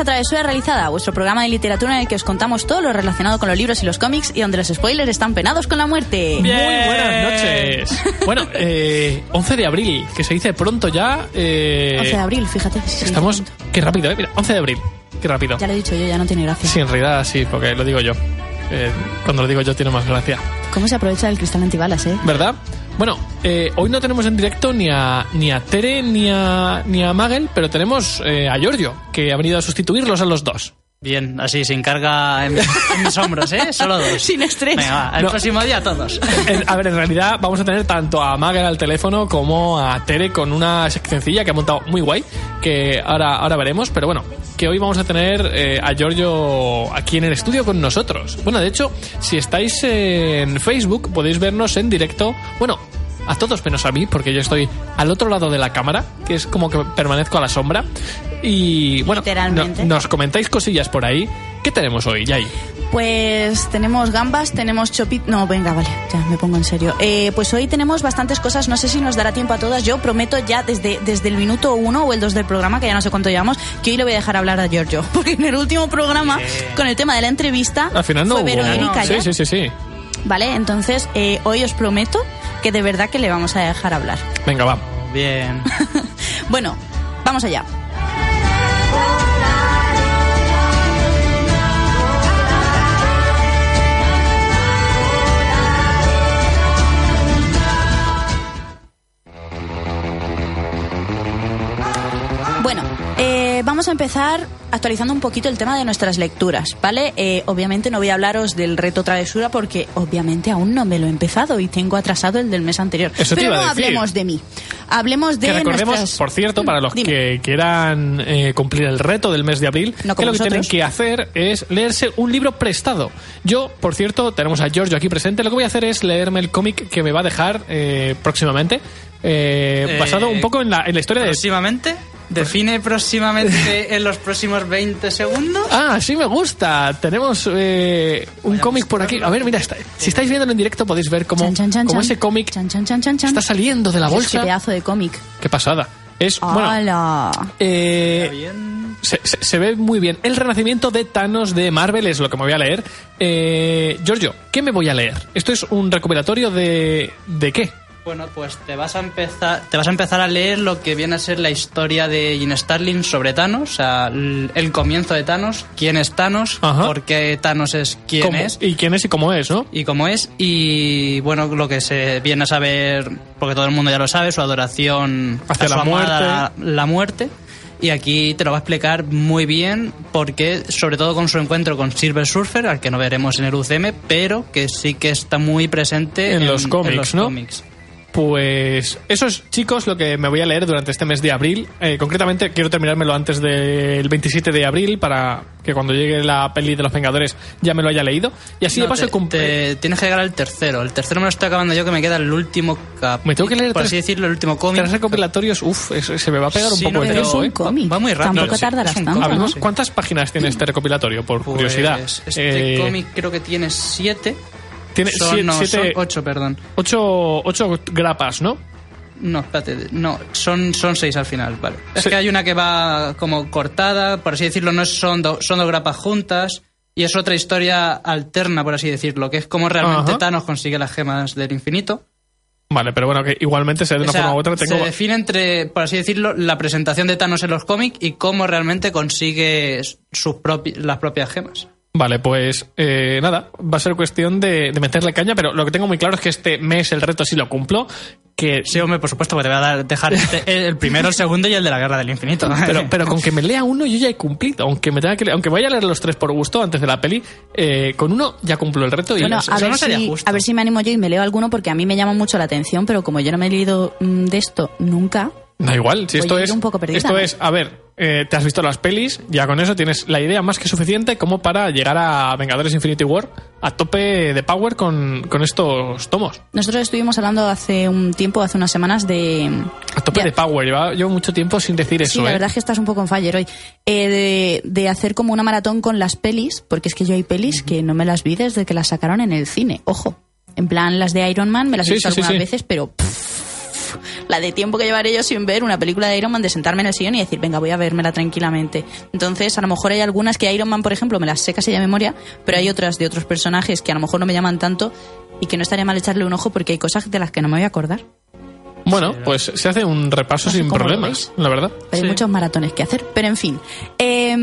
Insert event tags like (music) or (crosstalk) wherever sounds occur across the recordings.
A Travesura Realizada, vuestro programa de literatura en el que os contamos todo lo relacionado con los libros y los cómics y donde los spoilers están penados con la muerte. Muy buenas noches. Bueno, eh, 11 de abril, que se dice pronto ya. Eh, 11 de abril, fíjate. sí, Estamos. Qué rápido, ¿eh? Mira, 11 de abril. Qué rápido. Ya lo he dicho yo, ya no tiene gracia. Sí, en realidad sí, porque lo digo yo. Eh, cuando lo digo yo tiene más gracia. ¿Cómo se aprovecha del cristal antibalas, eh? ¿Verdad? Bueno, eh, hoy no tenemos en directo ni a, ni a Tere ni a, ni a Magel, pero tenemos eh, a Giorgio, que ha venido a sustituirlos a los dos. Bien, así, sin carga en, en mis hombros, ¿eh? Solo dos. (laughs) Sin estrés. Venga, va, el No. próximo día todos. (laughs) En- a ver, en realidad vamos a tener tanto a Magel al teléfono como a Tere con una seccioncilla que ha montado muy guay, que ahora, ahora veremos, pero bueno, que hoy vamos a tener eh, a Giorgio aquí en el estudio con nosotros. Bueno, de hecho, si estáis en Facebook podéis vernos en directo, bueno, a todos menos a mí, porque yo estoy al otro lado de la cámara, que es como que permanezco a la sombra. Y bueno, no- nos comentáis cosillas por ahí. ¿Qué tenemos hoy, Yay? Pues tenemos gambas, tenemos chopit... No, venga, vale, ya me pongo en serio. Eh, pues hoy tenemos bastantes cosas, no sé si nos dará tiempo a todas. Yo prometo ya desde, desde el minuto uno o el dos del programa, que ya no sé cuánto llevamos, que hoy le voy a dejar hablar a Giorgio. (laughs) Porque en el último programa, con el tema de la entrevista, Al final no fue hubo... Vero Erika sí, ya. sí, sí, sí. Vale, entonces eh, hoy os prometo que de verdad que le vamos a dejar hablar. Venga, va. Bien. (laughs) Bueno, vamos allá. Bueno, eh, vamos a empezar actualizando un poquito el tema de nuestras lecturas, ¿vale? Eh, obviamente no voy a hablaros del reto travesura porque obviamente aún no me lo he empezado y tengo atrasado el del mes anterior. Eso Pero no hablemos de mí, hablemos de Que recordemos, nuestras- por cierto, para los Dime. que quieran eh, cumplir el reto del mes de abril, No que lo que tienen que hacer es leerse un libro prestado. Yo, por cierto, tenemos a Giorgio aquí presente. Lo que voy a hacer es leerme el cómic que me va a dejar eh, próximamente, eh, Eh, basado un poco en la, en la historia de... Próximamente. Define próximamente (laughs) en los próximos 20 segundos. Ah, sí me gusta. Tenemos eh, un cómic por aquí. A ver, mira, está- si estáis viéndolo en directo podéis ver cómo, Chan, chan, chan, cómo ese cómic Chan, chan, chan, chan, chan. está saliendo de la Dios, Qué bolsa. pedazo de cómic. Qué pasada. Es, bueno, ¡Hala! eh. Se, se- se ve muy bien. El renacimiento de Thanos de Marvel es lo que me voy a leer. Eh, Giorgio, ¿qué me voy a leer? ¿Esto es un recopilatorio de. ¿de qué? Bueno, pues te vas a empezar, te vas a empezar a leer lo que viene a ser la historia de Jim Starlin sobre Thanos, o sea, el comienzo de Thanos, quién es Thanos, Ajá. por qué Thanos es quién ¿Cómo- es ¿Y quién es y cómo es, no? y cómo es y bueno lo que se viene a saber porque todo el mundo ya lo sabe su adoración Hacia la amada, la, la muerte y aquí te lo va a explicar muy bien porque sobre todo con su encuentro con Silver Surfer al que no veremos en el UCM pero que sí que está muy presente En los cómics, los ¿no? cómics. Pues eso es, chicos, lo que me voy a leer durante este mes de abril. Eh, concretamente, quiero terminármelo antes del 27 de abril para que cuando llegue la peli de los Vengadores ya me lo haya leído. Y así No, de paso te, el cumple- te- tienes que llegar al tercero el tercero me lo estoy acabando yo que me queda el último cap Me tengo que leer por tres- así decirlo el último cómic Tres recopilatorios, uff, se me va a pegar un Sí, poco no, de pero es tiempo, un ¿eh? cómic. Va muy rápido, Tampoco tardarás es un tanto, sí. ¿Cuántas páginas tiene este recopilatorio? Por Pues, curiosidad. este Eh, cómic creo que tiene siete tiene son, siete, no, son ocho, perdón. ocho, ocho grapas, ¿no? No, espérate, no, son, son seis al final, vale. Es Sí. que hay una que va como cortada, por así decirlo, no son, do- son dos grapas juntas, Y es otra historia alterna, por así decirlo, que es cómo realmente Ajá. Thanos consigue las gemas del infinito. Vale, pero bueno, que igualmente sea de una O sea, forma u otra. Tengo... Se define entre, por así decirlo, la presentación de Thanos en los cómics y cómo realmente consigue sus propi- las propias gemas. Vale, pues eh, nada, va a ser cuestión de, de meterle caña, pero lo que tengo muy claro es que este mes el reto sí lo cumplo, que Sí, hombre, por supuesto, que te voy a dar- dejar este- (laughs) el primero, el segundo y el de la Guerra del Infinito. (laughs) pero, pero con que me lea uno yo ya he cumplido, aunque me tenga que leer- aunque vaya a leer los tres por gusto antes de la peli, eh, con uno ya cumplo el reto y Bueno, eso a no ver, sería si, justo. a ver si me animo yo y me leo alguno porque a mí me llama mucho la atención, pero como yo no me he leído mm, de esto nunca, Da igual, si Voy esto es. un poco perdida, esto ¿no? es, a ver, eh, te has visto las pelis, ya con eso tienes la idea más que suficiente como para llegar a Vengadores Infinity War a tope de power con, con estos tomos. nosotros estuvimos hablando hace un tiempo, hace unas semanas, de... A tope Ya. de power. Lleva, llevo mucho tiempo sin decir eso, sí, la ¿eh? verdad es que estás un poco en fire hoy. Eh, de, de hacer como una maratón con las pelis, porque es que yo hay pelis que no me las vi desde que las sacaron en el cine. Ojo. En plan, las de Iron Man me las he visto sí, algunas sí. veces, pero pff, la de tiempo que llevaré yo sin ver una película de Iron Man, de sentarme en el sillón y decir, venga, voy a vérmela tranquilamente. Entonces, a lo mejor hay algunas que Iron Man, por ejemplo, me las sé casi de memoria, pero hay otras de otros personajes que a lo mejor no me llaman tanto y que no estaría mal echarle un ojo porque hay cosas de las que no me voy a acordar. Bueno, pues se hace un repaso No sé sin problemas, la verdad. Hay Sí. muchos maratones que hacer, pero en fin. Eh,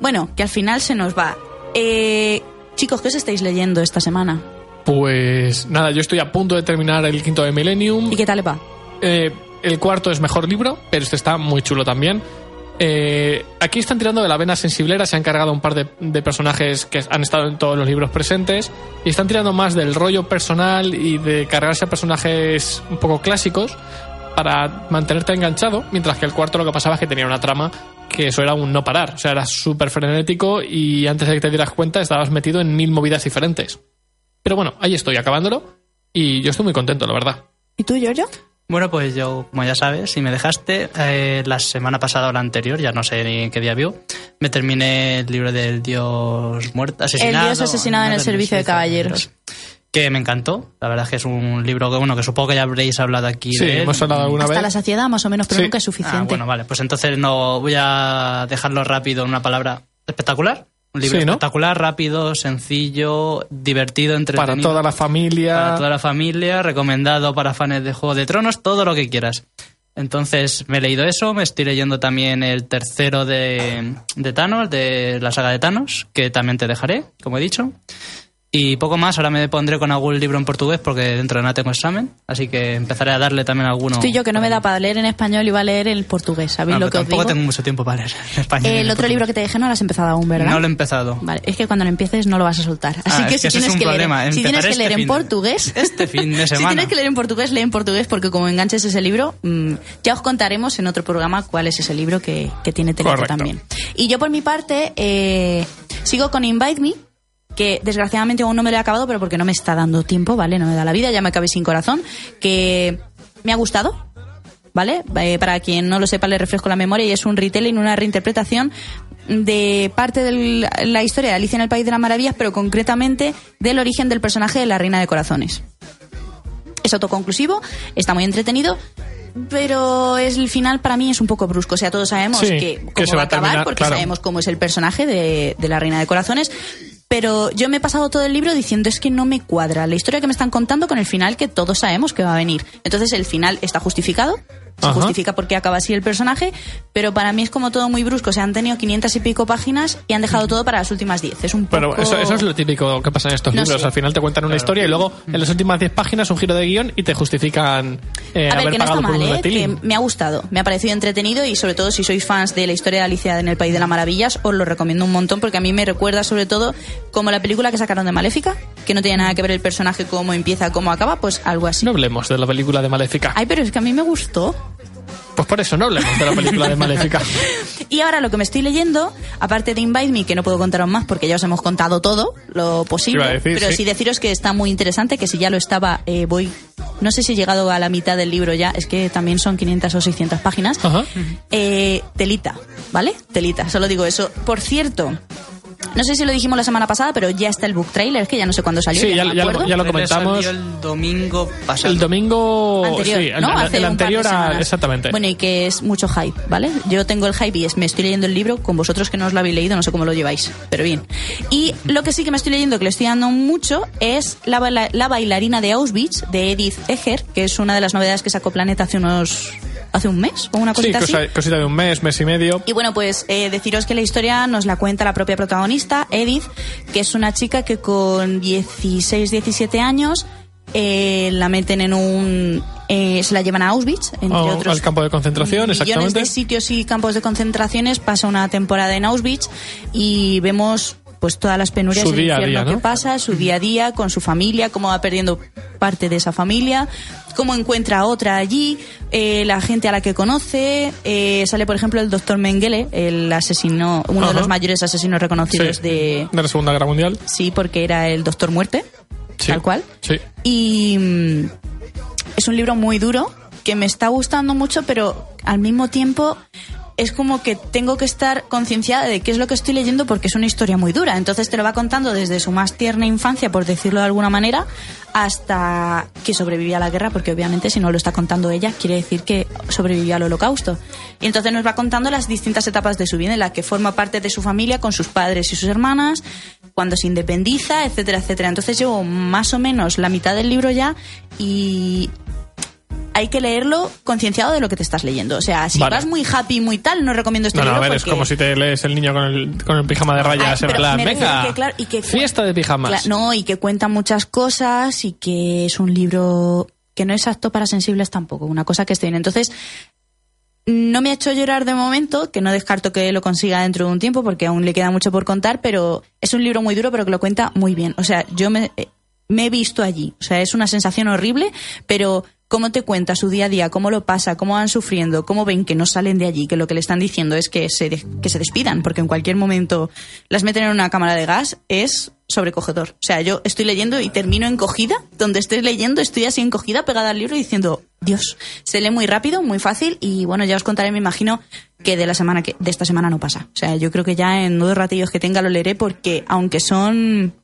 bueno, que al final se nos va. Eh, chicos, ¿qué os estáis leyendo esta semana? Pues nada, yo estoy a punto de terminar el quinto de Millennium. ¿Y qué tal le va? Eh, el cuarto es mejor libro, pero este está muy chulo también. Eh, aquí están tirando de la vena sensiblera, se han cargado un par de, de personajes que han estado en todos los libros presentes y están tirando más del rollo personal y de cargarse a personajes un poco clásicos para mantenerte enganchado, mientras que el cuarto lo que pasaba es que tenía una trama que eso era un no parar, o sea, era súper frenético y antes de que te dieras cuenta estabas metido en mil movidas diferentes. Pero bueno, ahí estoy acabándolo y yo estoy muy contento, la verdad. ¿Y tú, Giorgio? Bueno, pues yo, como ya sabes, si me dejaste, eh, la semana pasada o la anterior, ya no sé ni en qué día vio, me terminé el libro del Dios muerto, asesinado. Dios asesinado en el servicio de caballeros. Que me encantó. La verdad es que es un libro que, bueno, que supongo que ya habréis hablado aquí Sí, de él. hemos hablado alguna Hasta vez. la saciedad, más o menos, pero Sí. nunca es suficiente. Ah, bueno, vale. Pues entonces no voy a dejarlo rápido en una palabra espectacular. Un libro Sí, ¿no? espectacular, rápido, sencillo, divertido, entretenido. Para toda la familia. Para toda la familia, recomendado para fans de Juego de Tronos, todo lo que quieras. Entonces me he leído eso, me estoy leyendo también el tercero de, de Thanos, de la saga de Thanos, que también te dejaré, como he dicho. Y poco más, ahora me pondré con algún libro en portugués porque dentro de nada tengo examen, así que empezaré a darle también alguno. Estoy yo que no me da para leer en español y va a leer en portugués. ¿Sabéis No, lo pero que os tampoco digo? tengo mucho tiempo para leer en español. el otro libro que te dije no lo has empezado aún, ¿verdad? No lo he empezado. Vale, es que cuando lo empieces no lo vas a soltar. Así Ah, que es si que ese tienes que leer, si tienes que este leer en portugués, (laughs) este fin de (laughs) si semana. tienes que leer en portugués, lee en portugués porque como enganches ese libro, mm, ya os contaremos en otro programa cuál es ese libro que, que tiene Teleco también. Y yo por mi parte eh, sigo con Invite Me, que desgraciadamente aún no me lo he acabado, pero porque no me está dando tiempo, ¿vale? No me da la vida, ya me acabé sin corazón, que me ha gustado, ¿vale? Eh, para quien no lo sepa, le refresco la memoria y es un retelling, una reinterpretación de parte de la historia de Alicia en el País de las Maravillas, pero concretamente del origen del personaje de la Reina de Corazones. Es autoconclusivo, está muy entretenido, pero es, el final para mí es un poco brusco. O sea, todos sabemos Sí, que que cómo se va a a acabar, terminar, porque claro. sabemos cómo es el personaje de, de la Reina de Corazones. Pero yo me he pasado todo el libro diciendo es que no me cuadra la historia que me están contando con el final que todos sabemos que va a venir. Entonces el final está justificado, se Ajá. justifica por qué acaba así el personaje, pero para mí es como todo muy brusco. O sea, han tenido 500 y pico páginas y han dejado todo para las últimas 10. Es un poco... Pero eso, eso es lo típico que pasa en estos No libros. sé. Al final te cuentan una historia y luego en las últimas 10 páginas un giro de guion y te justifican eh, A ver, haber que no está pagado por mal, un ¿eh? que me ha gustado, me ha parecido entretenido y sobre todo si sois fans de la historia de Alicia en el País de las Maravillas, os lo recomiendo un montón porque a mí me recuerda sobre todo como la película que sacaron de Maléfica, que no tiene nada que ver el personaje, cómo empieza, cómo acaba, pues algo así. No hablemos de la película de Maléfica. Ay, pero es que a mí me gustó. Pues por eso no hablemos de la película de Maléfica. (laughs) Y ahora lo que me estoy leyendo, aparte de Invite Me, que no puedo contaros más porque ya os hemos contado todo lo posible, decir, pero sí. sí. deciros que está muy interesante, que si ya lo estaba, eh, voy, no sé si he llegado a la mitad del libro ya, es que también son 500 o 600 páginas. Ajá. Eh, telita, ¿vale? Telita, solo digo eso. Por cierto, No sé si lo dijimos la semana pasada, pero ya está el book trailer, que ya no sé cuándo salió. Sí, ya, ya, no me ya lo, ya comentamos. salió el domingo pasado. El domingo. Anterior, sí, ¿no? el- Hace el un par de anterior a. Exactamente. Bueno, y que es mucho hype, ¿vale? Yo tengo el hype y es, me estoy leyendo el libro, con vosotros que no os lo habéis leído, no sé cómo lo lleváis, pero bien. Y lo que sí que me estoy leyendo, que le estoy dando mucho, es La, baila- la bailarina de Auschwitz, de Edith Eger, que es una de las novedades que sacó Planeta hace unos... hace un mes, o una sí, cosita así. cosa- cosita de un mes, mes y medio. Y bueno, pues eh, deciros que la historia nos la cuenta la propia protagonista, Edith, que es una chica que con 16, 17 años eh, la meten en un... eh, se la llevan a Auschwitz, entre Oh, otros... al campo de concentración, exactamente. de sitios y campos de concentraciones, pasa una temporada en Auschwitz y vemos pues todas las penurias Su y el día a infierno día, ¿no? que pasa, su día a día con su familia, cómo va perdiendo parte de esa familia, cómo encuentra a otra allí, eh, la gente a la que conoce, eh, sale por ejemplo el doctor Mengele, el asesino, uno de los mayores asesinos reconocidos Sí, de de la Segunda Guerra Mundial. sí, porque era el doctor Muerte, Sí. tal cual. Sí. Y mm, es un libro muy duro que me está gustando mucho, pero al mismo tiempo es como que tengo que estar concienciada de qué es lo que estoy leyendo porque es una historia muy dura. Entonces te lo va contando desde su más tierna infancia, por decirlo de alguna manera, hasta que sobrevivió a la guerra, porque obviamente si no lo está contando ella, quiere decir que sobrevivió al holocausto. Y entonces nos va contando las distintas etapas de su vida en las que forma parte de su familia con sus padres y sus hermanas, cuando se independiza, etcétera, etcétera. Entonces llevo más o menos la mitad del libro ya y hay que leerlo concienciado de lo que te estás leyendo. O sea, si Vale. vas muy happy, muy tal, no recomiendo este No, no, a ver, es como si te lees el niño con el, con el pijama de rayas Ay, en plan, venga, que, claro, y que fiesta de pijamas. No, y que cuenta muchas cosas y que es un libro que no es apto para sensibles tampoco, una cosa que esté bien. Entonces, no me ha hecho llorar de momento, que no descarto que lo consiga dentro de un tiempo porque aún le queda mucho por contar, pero es un libro muy duro, pero que lo cuenta muy bien. O sea, yo me, eh, me he visto allí. O sea, es una sensación horrible, pero cómo te cuenta su día a día, cómo lo pasa, cómo van sufriendo, cómo ven que no salen de allí, que lo que le están diciendo es que se, que se despidan, porque en cualquier momento las meten en una cámara de gas, es sobrecogedor. O sea, yo estoy leyendo y termino encogida, donde estoy leyendo estoy así encogida, pegada al libro diciendo, Dios, se lee muy rápido, muy fácil y bueno, ya os contaré, me imagino que de la semana que de esta semana no pasa. O sea, yo creo que ya en dos ratillos que tenga lo leeré porque aunque son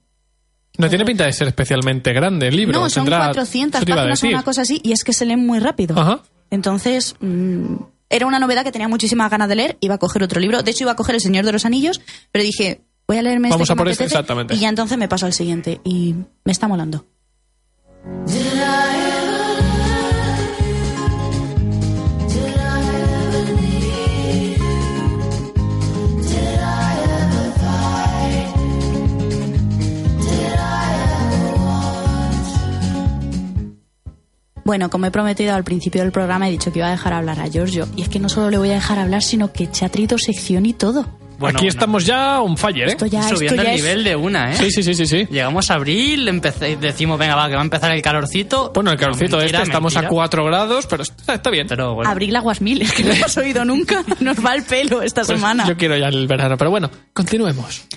No tiene pinta de ser especialmente grande el libro. no, son tendrá- 400 eso te iba a páginas o una cosa así, y es que se leen muy rápido. Ajá. Entonces, mm, era una novedad que tenía muchísimas ganas de leer, iba a coger otro libro. De hecho, iba a coger El Señor de los Anillos, pero dije, voy a leerme Vamos este a que por me este, apetece, exactamente. Y ya entonces me paso al siguiente, y me está molando. Bueno, como he prometido al principio del programa, he dicho que iba a dejar hablar a Giorgio. Y es que no solo le voy a dejar hablar, sino que se ha traído sección y todo. Bueno, Aquí bueno. estamos ya on fire, ¿eh? Esto ya, esto Subiendo ya el es- nivel de una, ¿eh? Sí, sí, sí, sí, sí. Llegamos a abril, empecé- decimos, venga, va, que va a empezar el calorcito. Bueno, el calorcito No, mentira, este, estamos mentira. a 4 grados, pero está, está bien. Pero bueno, Abril aguas mil, (laughs) es que no lo has oído nunca. Nos va el pelo esta Pues semana. Yo quiero ya el verano, pero bueno, continuemos.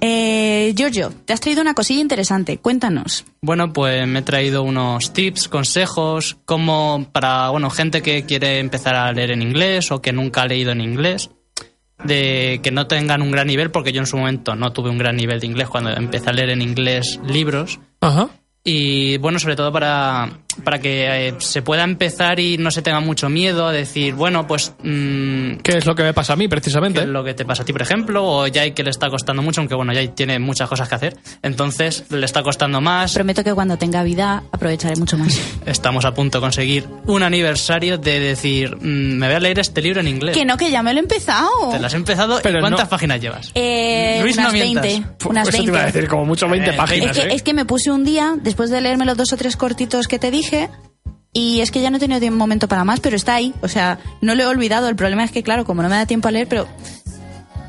Eh, Giorgio, te has traído una cosilla interesante. Cuéntanos. Bueno, pues me he traído unos tips, consejos, como para, bueno, gente que quiere empezar a leer en inglés o que nunca ha leído en inglés, de que no tengan un gran nivel, porque yo en su momento no tuve un gran nivel de inglés cuando empecé a leer en inglés libros. Ajá. Y bueno, sobre todo para, para que eh, se pueda empezar y no se tenga mucho miedo a decir, bueno, pues mm, ¿Qué es lo que me pasa a mí, precisamente? que es lo que te pasa a ti, por ejemplo, o Jai que le está costando mucho, aunque bueno, Jai tiene muchas cosas que hacer, entonces le está costando más. Prometo que cuando tenga vida aprovecharé mucho más. Estamos a punto de conseguir un aniversario de decir, mm, me voy a leer este libro en inglés. que no, que ya me lo he empezado. Te lo has empezado Pero y ¿cuántas no. páginas llevas? Eh, Luis, no unas mientas. 20. Puf, Unas eso te 20. iba a decir, como mucho 20 Eh, páginas, Es que, ¿eh? es que me puse un día, después de leerme los dos o tres cortitos que te dije, y es que ya no he tenido tiempo- momento para más, pero está ahí. O sea, no lo he olvidado. El problema es que, claro, como no me da tiempo a leer, pero...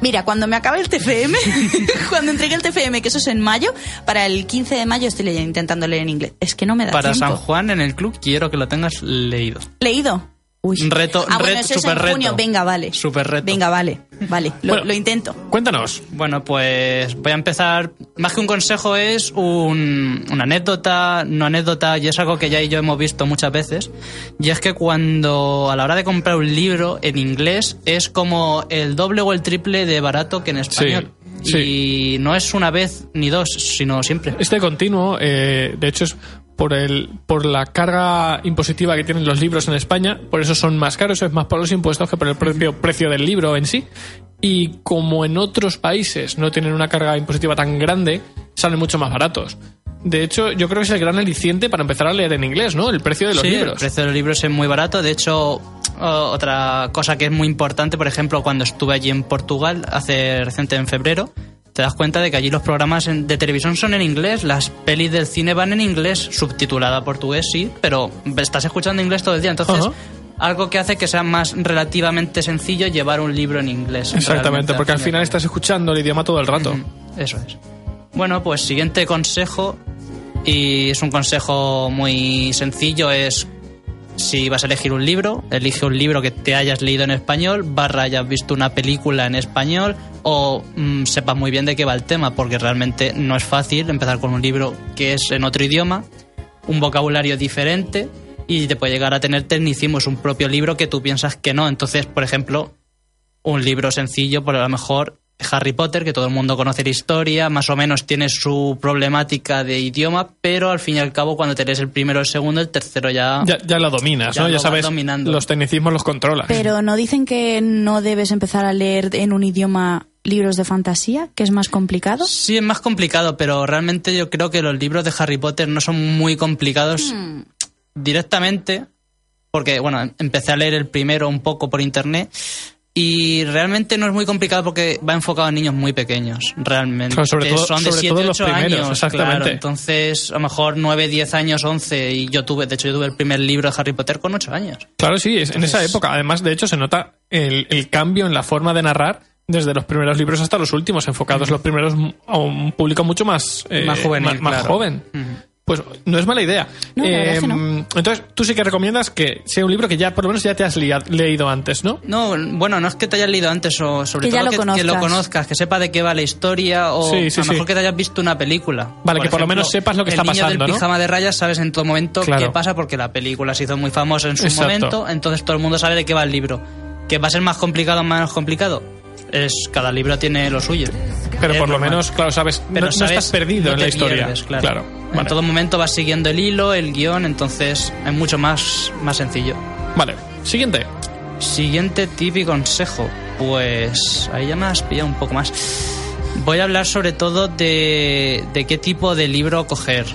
Mira, cuando me acabe el TFM, (laughs) cuando entregue el TFM, que eso es en mayo, para el 15 de mayo estoy leyendo- intentando leer en inglés. Es que no me da Para tiempo. San Juan en el club quiero que lo tengas leído. ¿Leído? Uy. Reto- ah, bueno, reto- eso es super en junio. reto. Venga, vale. Super reto. Venga, vale. Vale, lo, Bueno. lo intento. Cuéntanos. Bueno, pues voy a empezar. Más que un consejo, es un- una anécdota, no anécdota, y es algo que ya y yo hemos visto muchas veces. Y es que cuando a la hora de comprar un libro en inglés es como el doble o el triple de barato que en Sí. español. Sí. Y no es una vez ni dos, sino siempre. Este continuo, eh, de hecho, es por, el, por la carga impositiva que tienen los libros en España, por eso son más caros, es más por los impuestos que por el propio precio del libro en sí. Y como en otros países no tienen una carga impositiva tan grande, salen mucho más baratos. De hecho, yo creo que es el gran aliciente para empezar a leer en inglés, ¿no? El precio de los sí, libros. el precio de los libros es muy barato. De hecho, otra cosa que es muy importante, por ejemplo, cuando estuve allí en Portugal, hace reciente en febrero, te das cuenta de que allí los programas de televisión son en inglés, las pelis del cine van en inglés, subtitulada a portugués, sí, pero estás escuchando inglés todo el día. Entonces, algo que hace que sea más relativamente sencillo llevar un libro en inglés. Exactamente, porque al final estás escuchando el idioma todo el rato. Eso es. Bueno, pues siguiente consejo, y es un consejo muy sencillo, es si vas a elegir un libro, elige un libro que te hayas leído en español, barra hayas visto una película en español o mm, sepas muy bien de qué va el tema, porque realmente no es fácil empezar con un libro que es en otro idioma, un vocabulario diferente y te puede llegar a tener tecnicismos, un propio libro que tú piensas que no. Entonces, por ejemplo, un libro sencillo, por a lo mejor Harry Potter, que todo el mundo conoce la historia, más o menos tiene su problemática de idioma, pero al fin y al cabo cuando te lees el primero, el segundo, el tercero ya... Ya, ya lo dominas, Ya ¿no? lo Ya sabes, dominando. los tecnicismos los controlas. Pero no dicen que no debes empezar a leer en un idioma libros de fantasía, que es más complicado. Sí, es más complicado, pero realmente yo creo que los libros de Harry Potter no son muy complicados directamente, porque, bueno, empecé a leer el primero un poco por internet y realmente no es muy complicado porque va enfocado a niños muy pequeños, realmente. Claro, sobre todo- son de sobre 7, todo los 8 primeros, años, exactamente. claro. Entonces, a lo mejor 9, 10 años, 11 y yo tuve, de hecho yo tuve el primer libro de Harry Potter con 8 años. Claro, sí, es, en esa Entonces- época. Además, de hecho, se nota el, el cambio en la forma de narrar desde los primeros libros hasta los últimos, enfocados los primeros a un público mucho más, eh, Más juvenil, más, más claro. joven. Pues no es mala idea. No, la verdad es que no. Entonces, tú sí que recomiendas que sea un libro que ya por lo menos ya te has leído antes, ¿no? No, bueno, no es que te hayas leído antes o sobre Que ya todo lo que, que lo conozcas. que sepa de qué va la historia o Sí, sí, a lo mejor sí. que te hayas visto una película. Vale, que por lo menos sepas lo que está el niño pasando, del ¿no? pijama de rayas sabes en todo momento Claro. qué pasa porque la película se hizo muy famosa en su Exacto. momento, entonces todo el mundo sabe de qué va el libro. ¿Que va a ser más complicado o menos complicado? Es cada libro tiene lo suyo. Pero Es por lo menos, claro, sabes, Pero no, estás perdido no en la historia. pierdes, claro. En vale. todo momento vas siguiendo el hilo, el guion, entonces es mucho más, más sencillo. Vale, siguiente. Siguiente tip y consejo. Pues ahí ya me has pillado un poco más. Voy a hablar sobre todo de, de qué tipo de libro coger.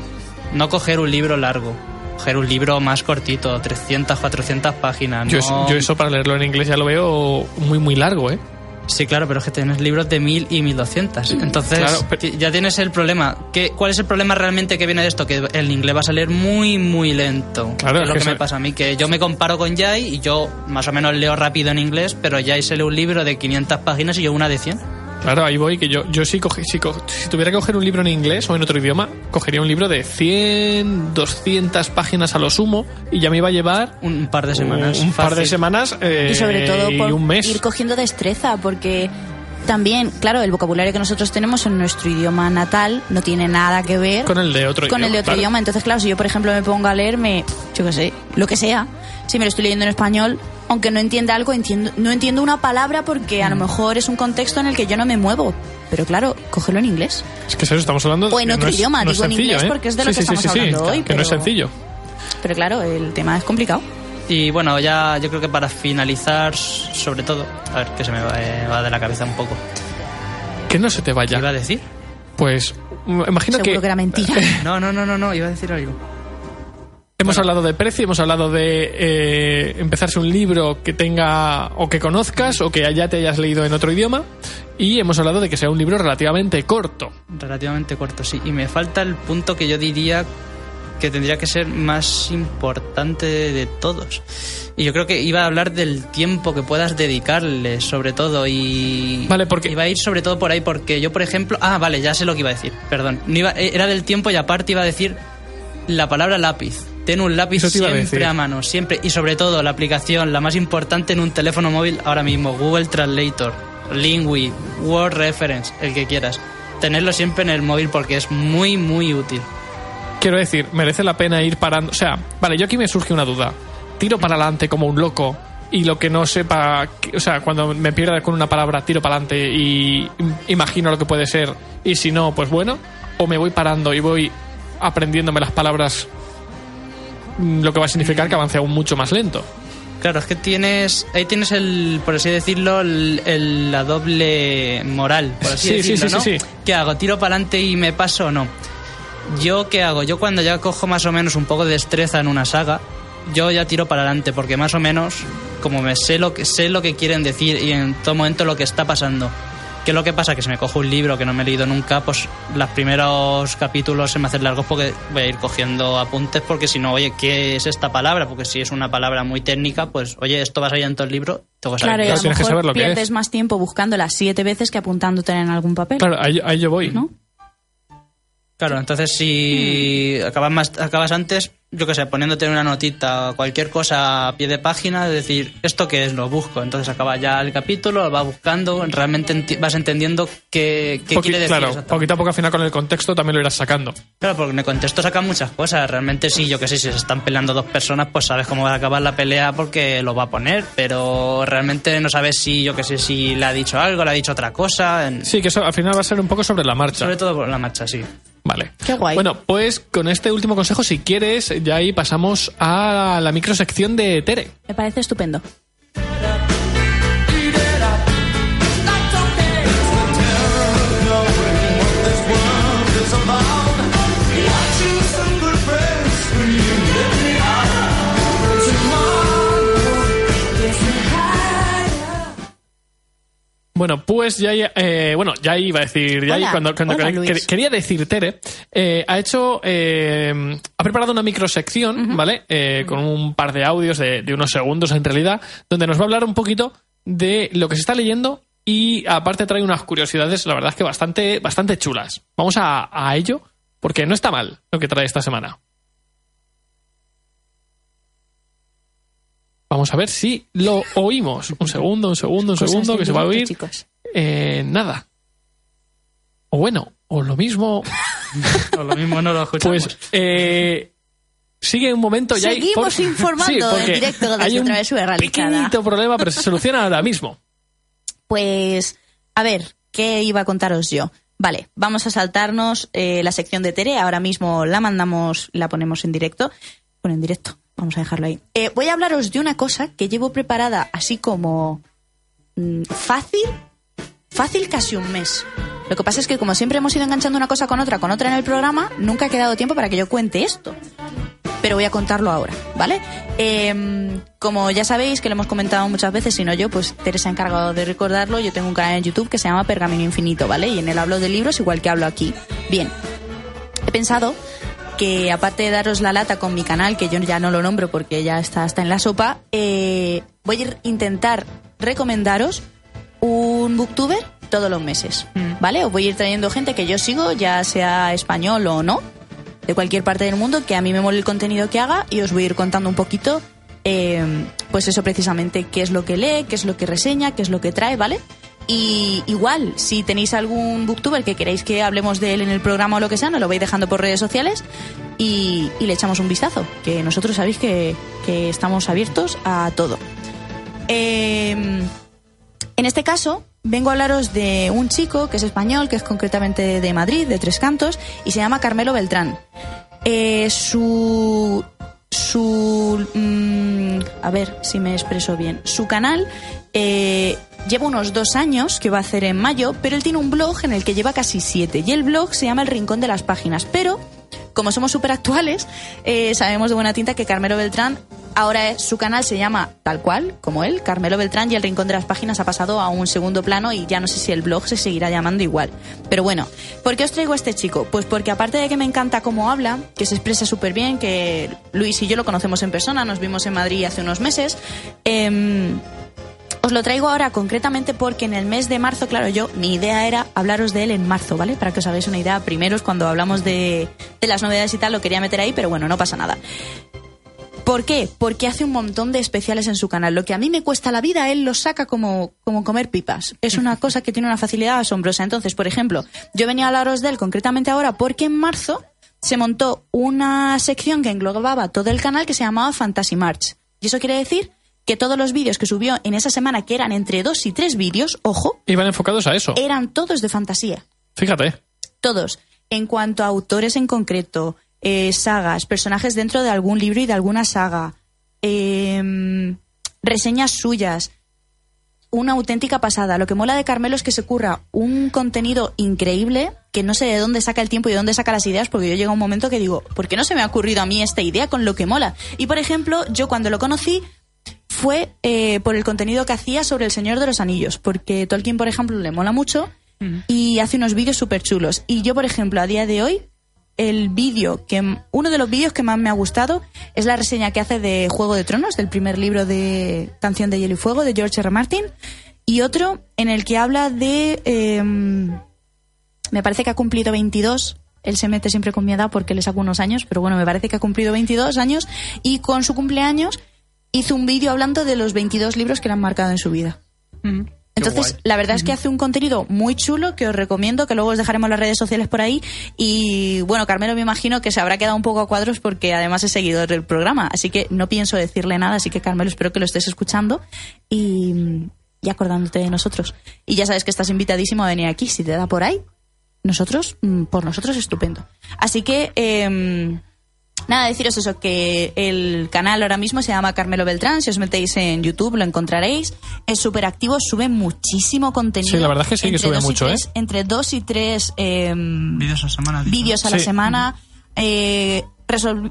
No coger un libro largo. Coger un libro más cortito, 300, 400 páginas. Yo, no- eso- yo eso para leerlo en inglés ya lo veo muy, muy largo, ¿eh? Sí, claro, pero es que tienes libros de 1000 y 1200. Entonces, Claro, pero- ti- ya tienes el problema. ¿Qué, ¿Cuál es el problema realmente que viene de esto? Que el inglés va a salir muy, muy lento. Claro, es es lo que que, me pasa a mí, que yo me comparo con Jai y yo más o menos leo rápido en inglés, pero Jai se lee un libro de 500 páginas y yo una de 100. Claro, ahí voy, que yo, yo sí cogí, si, co- si tuviera que coger un libro en inglés o en otro idioma, cogería un libro de 100, 200 páginas a lo sumo y ya me iba a llevar Un par de semanas. un par de semanas eh, y sobre todo y por un mes. ir cogiendo destreza, porque también, claro, el vocabulario que nosotros tenemos en nuestro idioma natal no tiene nada que ver Con el de otro con el de idioma, otro claro. idioma. Entonces, claro, si yo, por ejemplo, me pongo a leerme, yo qué sé, lo que sea, si me lo estoy leyendo en español, aunque no entienda algo, entiendo, no entiendo una palabra porque Mm. a lo mejor es un contexto en el que yo no me muevo. Pero claro, cógelo en inglés. Es que eso estamos hablando O en otro no es- idioma, no es digo en sencillo, inglés ¿eh? porque es de lo Sí, que sí, estamos sí, hablando hoy, Que no es sencillo. Pero claro, el tema es complicado. Y bueno, ya yo creo que para finalizar, sobre todo, a ver, que se me va, eh, va de la cabeza un poco. Que no se te ¿Qué vaya. iba a decir? Pues imagino Seguro que, que era mentira. (laughs) No, no, no, no, no, iba a decir algo. hemos hablado de precio, hemos hablado de eh, empezarse un libro que tenga o que conozcas o que ya te hayas leído en otro idioma y hemos hablado de que sea un libro relativamente corto. Relativamente corto, sí. Y me falta el punto que yo diría que tendría que ser más importante de, todos. Y yo creo que iba a hablar del tiempo que puedas dedicarle, sobre todo. Y. Vale, porque- Iba a ir sobre todo por ahí, porque yo, por ejemplo. Ah, vale, ya sé lo que iba a decir. Perdón. No iba, era del tiempo y aparte iba a decir la palabra lápiz. Ten un lápiz a siempre decir. a mano, siempre. Y sobre todo, la aplicación, la más importante en un teléfono móvil ahora mismo: Google Translator, Lingui, Word Reference, el que quieras. Tenerlo siempre en el móvil porque es muy, muy útil. Quiero decir, merece la pena ir parando. O sea, vale, yo aquí me surge una duda. Tiro para adelante como un loco y lo que no sepa, o sea, cuando me pierda con una palabra tiro para adelante y im- imagino lo que puede ser y si no, pues bueno, o me voy parando y voy aprendiéndome las palabras, mm, lo que va a significar que avance aún mucho más lento. Claro, es que tienes, ahí tienes el, por así decirlo, el, el- la doble moral, por así Sí, sí, decirlo, sí, ¿no? sí, sí. ¿Qué hago? ¿Tiro para adelante y me paso o no? Yo, ¿qué hago? Yo cuando ya cojo más o menos un poco de destreza en una saga, yo ya tiro para adelante, porque más o menos, como me sé lo que, sé lo que quieren decir y en todo momento lo que está pasando. ¿Qué es lo que pasa? Que si me cojo un libro que no me he leído nunca, pues los primeros capítulos se me hacen largos porque voy a ir cogiendo apuntes porque si no, oye, ¿qué es esta palabra? Porque si es una palabra muy técnica, pues oye, esto va a salir en todo el libro, tengo que saber Claro, y qué a Claro, lo tienes que saber mejor lo que pierdes es. más tiempo buscándola siete veces que apuntándote en algún papel. Claro, ahí, ahí yo voy. ¿No? Claro, entonces si Hmm. acabas más acabas antes, yo qué sé, poniéndote una notita o cualquier cosa a pie de página, de decir, ¿esto qué es? Lo busco. Entonces acaba ya el capítulo, lo vas buscando, realmente enti- vas entendiendo qué, qué Poqui- quiere decir. claro, poquito a poco al final con el contexto también lo irás sacando. Claro, porque en el contexto sacan muchas cosas. Realmente sí, yo que sé, si se están peleando dos personas, pues sabes cómo va a acabar la pelea porque lo va a poner, pero realmente no sabes si, yo que sé, si le ha dicho algo, le ha dicho otra cosa. en- Sí, que eso al final va a ser un poco sobre la marcha. Sobre todo por la marcha, sí. Vale. Qué guay. Bueno, pues con este último consejo, si quieres, ya ahí pasamos a la microsección de Tere. Me parece estupendo. Bueno, pues ya, eh, bueno, ya iba a decir, ya Hola, cuando, cuando hola, quería decir Tere, eh, ha hecho, eh, ha preparado una microsección, ¿vale? Eh, Con un par de audios de, de unos segundos en realidad, donde nos va a hablar un poquito de lo que se está leyendo y aparte trae unas curiosidades, la verdad es que bastante, bastante chulas. Vamos a, a ello, porque no está mal lo que trae esta semana. Vamos a ver si lo oímos. Un segundo, un segundo, un Cosas segundo, que se va a oír. chicos. Eh, nada. O bueno, o lo mismo, (laughs) O lo mismo no lo escuchamos. pues eh, sigue un momento ya. hay- Seguimos informando en directo desde hay un Travesura pequeñito problema, pero se soluciona ahora mismo. Pues, a ver, ¿qué iba a contaros yo? Vale, vamos a saltarnos eh, la sección de Tere. Ahora mismo la mandamos, la ponemos en directo. Bueno, en directo, vamos a dejarlo ahí. Eh, voy a hablaros de una cosa que llevo preparada así como mm, fácil, fácil casi un mes. Lo que pasa es que como siempre hemos ido enganchando una cosa con otra, con otra en el programa, nunca ha quedado tiempo para que yo cuente esto pero voy a contarlo ahora, ¿vale? Eh, como ya sabéis, que lo hemos comentado muchas veces, si no yo, pues Teresa ha encargado de recordarlo. Yo tengo un canal en YouTube que se llama Pergamino Infinito, ¿vale? Y en él hablo de libros igual que hablo aquí. Bien, he pensado que aparte de daros la lata con mi canal, que yo ya no lo nombro porque ya está, está en la sopa, eh, voy a ir- intentar recomendaros un booktuber todos los meses, ¿vale? Os voy a ir trayendo gente que yo sigo, ya sea español o no, de cualquier parte del mundo, que a mí me mole el contenido que haga y os voy a ir contando un poquito, eh, pues eso precisamente, qué es lo que lee, qué es lo que reseña, qué es lo que trae, ¿vale? Y igual, si tenéis algún booktuber que queréis que hablemos de él en el programa o lo que sea, nos lo vais dejando por redes sociales y, le echamos un vistazo, que nosotros sabéis que, que estamos abiertos a todo. Eh, en este caso, vengo a hablaros de un chico que es español, que es concretamente de Madrid, de Tres Cantos, y se llama Carmelo Beltrán. Eh, su. Su. mm, a ver si me expreso bien. Su canal eh, lleva unos dos años, que va a hacer en mayo, pero él tiene un blog en el que lleva casi siete. Y el blog se llama El Rincón de las Páginas. Pero, como somos súper actuales, eh, sabemos de buena tinta que Carmelo Beltrán ahora su canal se llama tal cual, como él, Carmelo Beltrán, y el Rincón de las Páginas ha pasado a un segundo plano y ya no sé si el blog se seguirá llamando igual. Pero bueno, ¿por qué os traigo a este chico? Pues porque aparte de que me encanta cómo habla, que se expresa súper bien, que Luis y yo lo conocemos en persona, nos vimos en Madrid hace unos meses, em, os lo traigo ahora concretamente porque en el mes de marzo, claro, yo, mi idea era hablaros de él en marzo, ¿vale? Para que os hagáis una idea. Primero cuando hablamos de, de las novedades y tal, lo quería meter ahí, pero bueno, no pasa nada. ¿Por qué? Porque hace un montón de especiales en su canal. Lo que a mí me cuesta la vida, él lo saca como, como comer pipas. Es una (laughs) cosa que tiene una facilidad asombrosa. Entonces, por ejemplo, yo venía a hablaros de él concretamente ahora porque en marzo se montó una sección que englobaba todo el canal que se llamaba Fantasy March. Y eso quiere decir que todos los vídeos que subió en esa semana, que eran entre dos y tres vídeos, ojo, Iban enfocados a eso. eran todos de fantasía. Fíjate. Todos. En cuanto a autores en concreto, eh, sagas, personajes dentro de algún libro y de alguna saga, em, reseñas suyas. Una auténtica pasada. Lo que mola de Carmelo es que se curra un contenido increíble que no sé de dónde saca el tiempo y de dónde saca las ideas, porque yo llego a un momento que digo, ¿por qué no se me ha ocurrido a mí esta idea con lo que mola? Y por ejemplo, yo cuando lo conocí fue eh, por el contenido que hacía sobre el Señor de los Anillos, porque Tolkien, por ejemplo, le mola mucho y hace unos vídeos súper chulos. Y yo, por ejemplo, a día de hoy, el vídeo que uno de los vídeos que más me ha gustado es la reseña que hace de Juego de Tronos, del primer libro de Canción de Hielo y Fuego de George R. R. Martin, y otro en el que habla de em, me parece que ha cumplido 22. Él se mete siempre con mi edad porque le saco unos años, pero bueno, me parece que ha cumplido 22 años y con su cumpleaños hizo un vídeo hablando de los 22 libros que le han marcado en su vida. Entonces, guay. la verdad es que hace un contenido muy chulo que os recomiendo, que luego os dejaremos las redes sociales por ahí. Y bueno, Carmelo me imagino que se habrá quedado un poco a cuadros porque además es seguidor del programa. Así que no pienso decirle nada. Así que Carmelo, espero que lo estés escuchando y, y acordándote de nosotros. Y ya sabes que estás invitadísimo a venir aquí. Si te da por ahí, nosotros, mm, por nosotros, estupendo. Así que. em, Nada, deciros eso, que el canal ahora mismo se llama Carmelo Beltrán. Si os metéis en YouTube lo encontraréis. Es súper activo, sube muchísimo contenido. Sí, la verdad es que sí que Entre sube dos y mucho, tres- ¿eh? Entre dos y tres Vídeos a semana. vídeos a la semana, eh,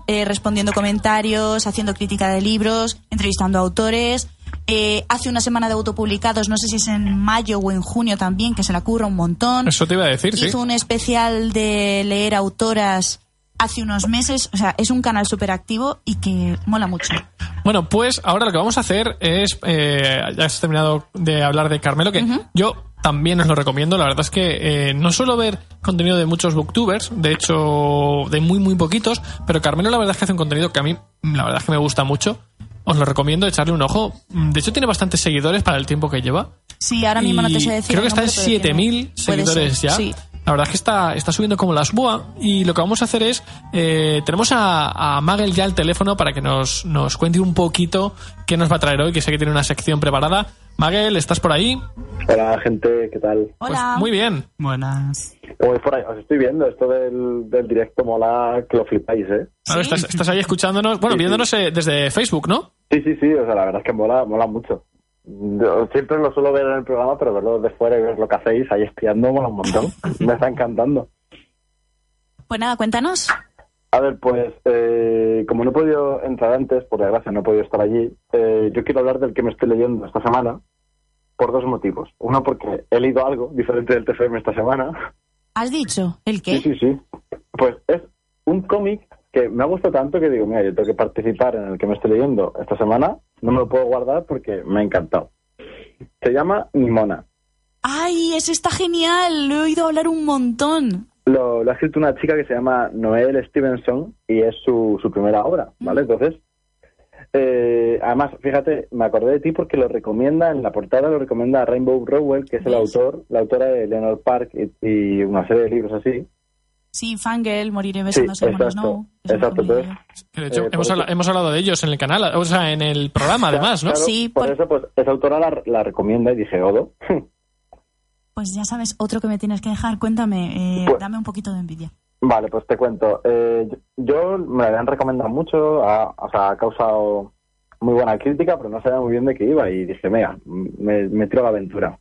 eh, respondiendo comentarios, haciendo crítica de libros, entrevistando a autores. Eh, hace una semana de autopublicados, no sé si es en mayo o en junio también, que se la curra un montón. Eso te iba a decir, sí. Hizo un especial de leer autoras hace unos meses. O sea, es un canal súper activo y que mola mucho. Bueno, pues ahora lo que vamos a hacer es, eh, ya has terminado de hablar de Carmelo, que yo también os lo recomiendo. La verdad es que eh, no suelo ver contenido de muchos booktubers, de hecho, de muy, muy poquitos, pero Carmelo la verdad es que hace un contenido que a mí, la verdad es que me gusta mucho. Os lo recomiendo, echarle un ojo. De hecho, tiene bastantes seguidores para el tiempo que lleva. Sí, ahora mismo no te sé decir. Creo que está en nombre, pero tiene- 7000 puede seguidores ser, ya. Sí. La verdad es que está, está subiendo como las boa. Y lo que vamos a hacer es. eh, tenemos a, a Magel ya al teléfono para que nos, nos cuente un poquito qué nos va a traer hoy, que sé que tiene una sección preparada. Magel, ¿estás por ahí? Hola gente, ¿qué tal? Pues Hola. muy bien. Buenas. Voy por ahí, os estoy viendo, esto del, del directo mola que lo flipáis, ¿eh? Claro, Sí. estás, estás ahí escuchándonos, bueno, Sí, viéndonos eh, desde Facebook, ¿no? Sí, sí, sí, o sea, la verdad es que mola, mola mucho. Yo siempre lo suelo ver en el programa, pero verlo desde fuera y ver lo que hacéis ahí espiando mola un montón. (laughs) Me está encantando. Pues nada, cuéntanos. A ver, pues, eh, como no he podido entrar antes, por desgracia no he podido estar allí, eh, yo quiero hablar del que me estoy leyendo esta semana por dos motivos. Uno, porque he leído algo diferente del TFM esta semana. ¿Has dicho el qué? Sí, sí, sí. Pues es un cómic que me ha gustado tanto que digo, mira, yo tengo que participar en el que me estoy leyendo esta semana. No me lo puedo guardar porque me ha encantado. Se llama Nimona. ¡Ay, ese está genial! Lo he oído hablar un montón. Lo, lo ha escrito una chica que se llama Noel Stevenson y es su, su primera obra, ¿vale? Entonces, eh, además, fíjate, me acordé de ti porque lo recomienda, en la portada lo recomienda a Rainbow Rowell, que es el autor, la autora de Leonard Park y, y una serie de libros así. Sí, Fangirl, Moriré besando Sí, exacto, Snow. Eso exacto, entonces, de hecho, Eh, hemos, por habla- eso- hemos hablado de ellos en el canal, o sea, en el programa además, ¿no? Claro, Sí, por, por- eso, pues, esa autora la, la recomienda y dije, Odo. (laughs) Pues ya sabes, otro que me tienes que dejar. Cuéntame, eh, Pues- dame un poquito de envidia. Vale, pues te cuento. Eh, yo me la habían recomendado mucho, ha, o sea, ha causado muy buena crítica, pero no sabía muy bien de qué iba y dije, mira, me, me tiro a la aventura.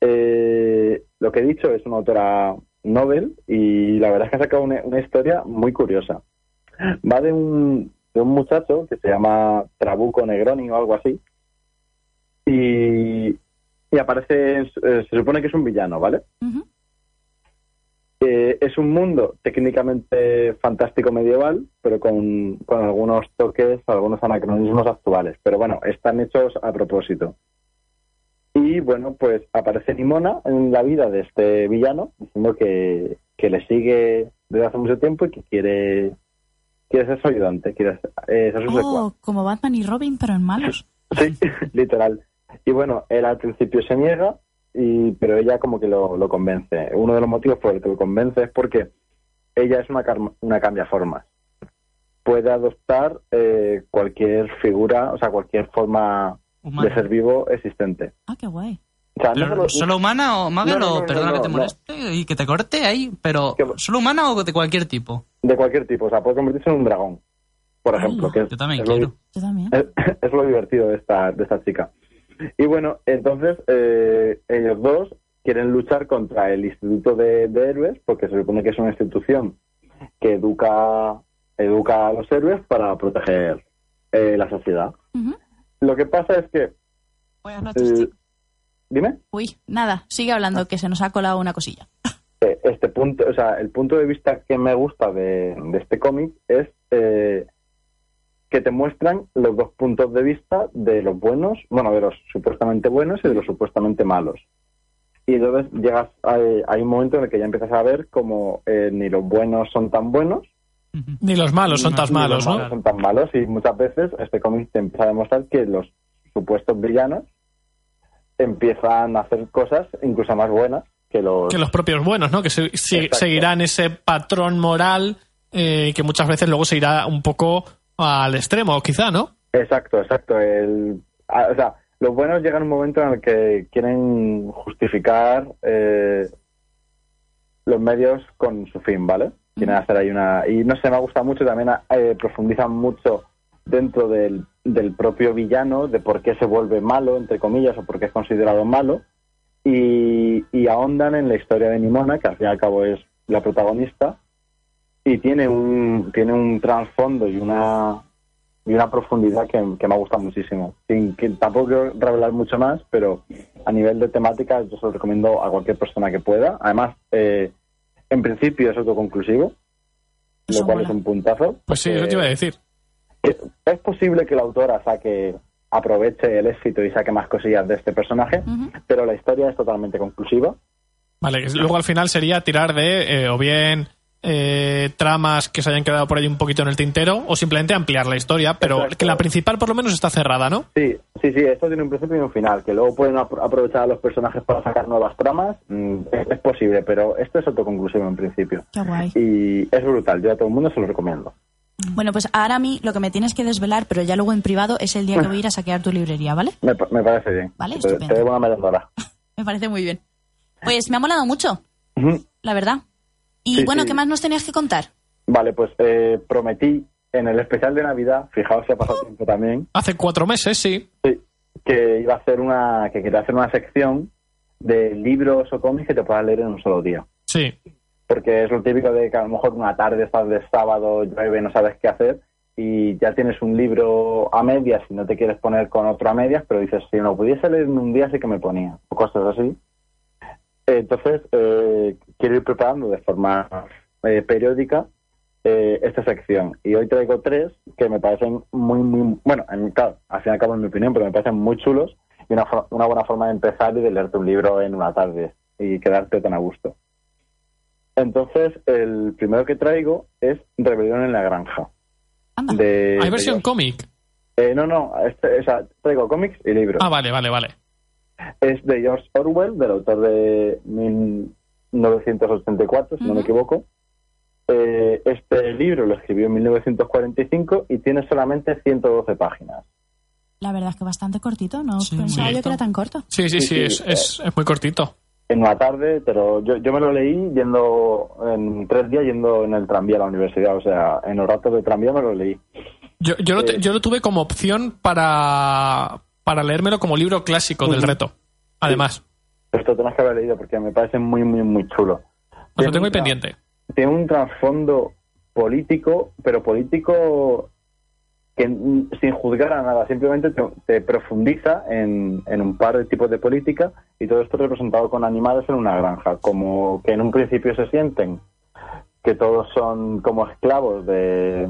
Eh, lo que he dicho es una autora novel y la verdad es que ha sacado una, una historia muy curiosa. Va de un, de un muchacho que se llama Trabuco Negroni o algo así y, y aparece, eh, se supone que es un villano, ¿vale? Eh, es un mundo técnicamente fantástico medieval, pero con, con algunos toques, algunos anacronismos actuales. Pero bueno, están hechos a propósito. Y bueno, pues aparece Nimona en la vida de este villano, diciendo que, que le sigue desde hace mucho tiempo y que quiere, quiere ser su ayudante, quiere ser, eh, ser su. Oh, como Batman y Robin, pero en malos. (laughs) Sí, (laughs) literal. Y bueno, él al principio se niega, y, pero ella como que lo, lo convence. Uno de los motivos por el que lo convence es porque ella es una, una cambiaformas. puede adoptar eh, cualquier figura, o sea, cualquier forma Humana. de ser vivo existente. Ah, qué guay. O sea, no Pero, solo- ¿Solo humana o Magel No, no, no, perdona no, que te no. moleste y que te corte ahí? Pero Que- ¿solo humana o de cualquier tipo? de cualquier tipo, o sea, puede convertirse en un dragón, por Hala, ejemplo. que es- Yo también es lo- quiero. Yo también. es, (laughs) es lo divertido de esta, de esta chica. Y bueno, entonces eh, ellos dos quieren luchar contra el Instituto de, de Héroes, porque se supone que es una institución que educa, educa a los héroes para proteger eh, la sociedad. Ujú. Lo que pasa es que... Buenas noches, eh. Dime. Uy, nada, sigue hablando, que se nos ha colado una cosilla. Eh, este punto, o sea, el punto de vista que me gusta de, de este cómic es eh, que te muestran los dos puntos de vista de los buenos, bueno, de los supuestamente buenos y de los supuestamente malos. Y entonces llegas a, hay un momento en el que ya empiezas a ver como eh, ni los buenos son tan buenos, Ni los malos son tan malos, los malos ¿no? son tan malos y muchas veces este cómic te empieza a demostrar que los supuestos villanos empiezan a hacer cosas incluso más buenas que los Que los propios buenos, ¿no? Que se- se- Exacto. seguirán ese patrón moral eh, que muchas veces luego se irá un poco al extremo, quizá, ¿no? Exacto, exacto. El, o sea, los buenos llegan a un momento en el que quieren justificar eh, los medios con su fin, ¿vale? Quieren hacer ahí una... Y no sé, me gusta mucho, también eh, profundizan mucho dentro del, del propio villano, de por qué se vuelve malo, entre comillas, o por qué es considerado malo, y, y ahondan en la historia de Nimona, que al fin y al cabo es la protagonista, y tiene un, tiene un trasfondo y una, y una profundidad que, que me gusta muchísimo. Sin que tampoco quiero revelar mucho más, pero a nivel de temática yo se lo recomiendo a cualquier persona que pueda. Además, eh, en principio es autoconclusivo, Eso lo cual mola. es un puntazo. Pues sí, eso te iba a decir. Es, es posible que la autora saque aproveche el éxito y saque más cosillas de este personaje, pero la historia es totalmente conclusiva. Vale, luego al final sería tirar de eh, o bien eh, tramas que se hayan quedado por ahí un poquito en el tintero o simplemente ampliar la historia, pero Exacto. que la principal por lo menos está cerrada, ¿no? Sí, sí, sí, esto tiene un principio y un final, que luego pueden apro- aprovechar a los personajes para sacar nuevas tramas, mm, es, es posible, pero esto es autoconclusivo en principio. Qué guay. Y es brutal, yo a todo el mundo se lo recomiendo. Bueno, pues ahora a mí lo que me tienes que desvelar, pero ya luego en privado, es el día que voy a ir a saquear tu librería, ¿vale? Me, pa- me parece bien. Vale, te, estupendo. te debo una merendora. (laughs) Me parece muy bien. Pues me ha molado mucho, la verdad. Y Sí, bueno, sí. ¿qué más nos tenías que contar? Vale, pues eh, prometí en el especial de Navidad, fijaos que ha pasado tiempo también, Hace cuatro meses, sí. sí, que iba a hacer una, que quería hacer una sección de libros o cómics que te puedas leer en un solo día. Sí. porque es lo típico de que a lo mejor una tarde estás de sábado, llueve, no sabes qué hacer y ya tienes un libro a medias y no te quieres poner con otro a medias, pero dices, si no pudiese leer en un día sí que me ponía, o cosas así. Entonces, eh, quiero ir preparando de forma eh, periódica eh, esta sección. Y hoy traigo tres que me parecen muy, muy, bueno, en, claro, al fin y al cabo en mi opinión, pero me parecen muy chulos y una, una buena forma de empezar y de leerte un libro en una tarde y quedarte tan a gusto. Entonces, el primero que traigo es Rebelión en la Granja. Anda. De, Hay versión cómic. Eh, no, no, este, o sea, traigo cómics y libros. Ah, vale, vale, vale. Es de George Orwell, del autor de 1984, si no me equivoco. Eh, este libro lo escribió en 1945 y tiene solamente 112 páginas. La verdad es que bastante cortito, no Sí, pensaba yo que era tan corto. Sí, sí, Sí, sí, sí, es, es, es muy cortito. En una tarde, pero yo, yo me lo leí yendo en tres días yendo en el tranvía a la universidad. O sea, en los ratos de tranvía me lo leí. Yo, yo, lo, te- Eh. yo lo tuve como opción para, para leérmelo como libro clásico del reto. Además, Esto tenés que haber leído porque me parece muy, muy, muy chulo. pues lo Tiene tengo tra- pendiente. Tiene un trasfondo político, pero político que mm, sin juzgar a nada, simplemente te, te profundiza en, en un par de tipos de política y todo esto representado con animales en una granja, como que en un principio se sienten que todos son como esclavos de,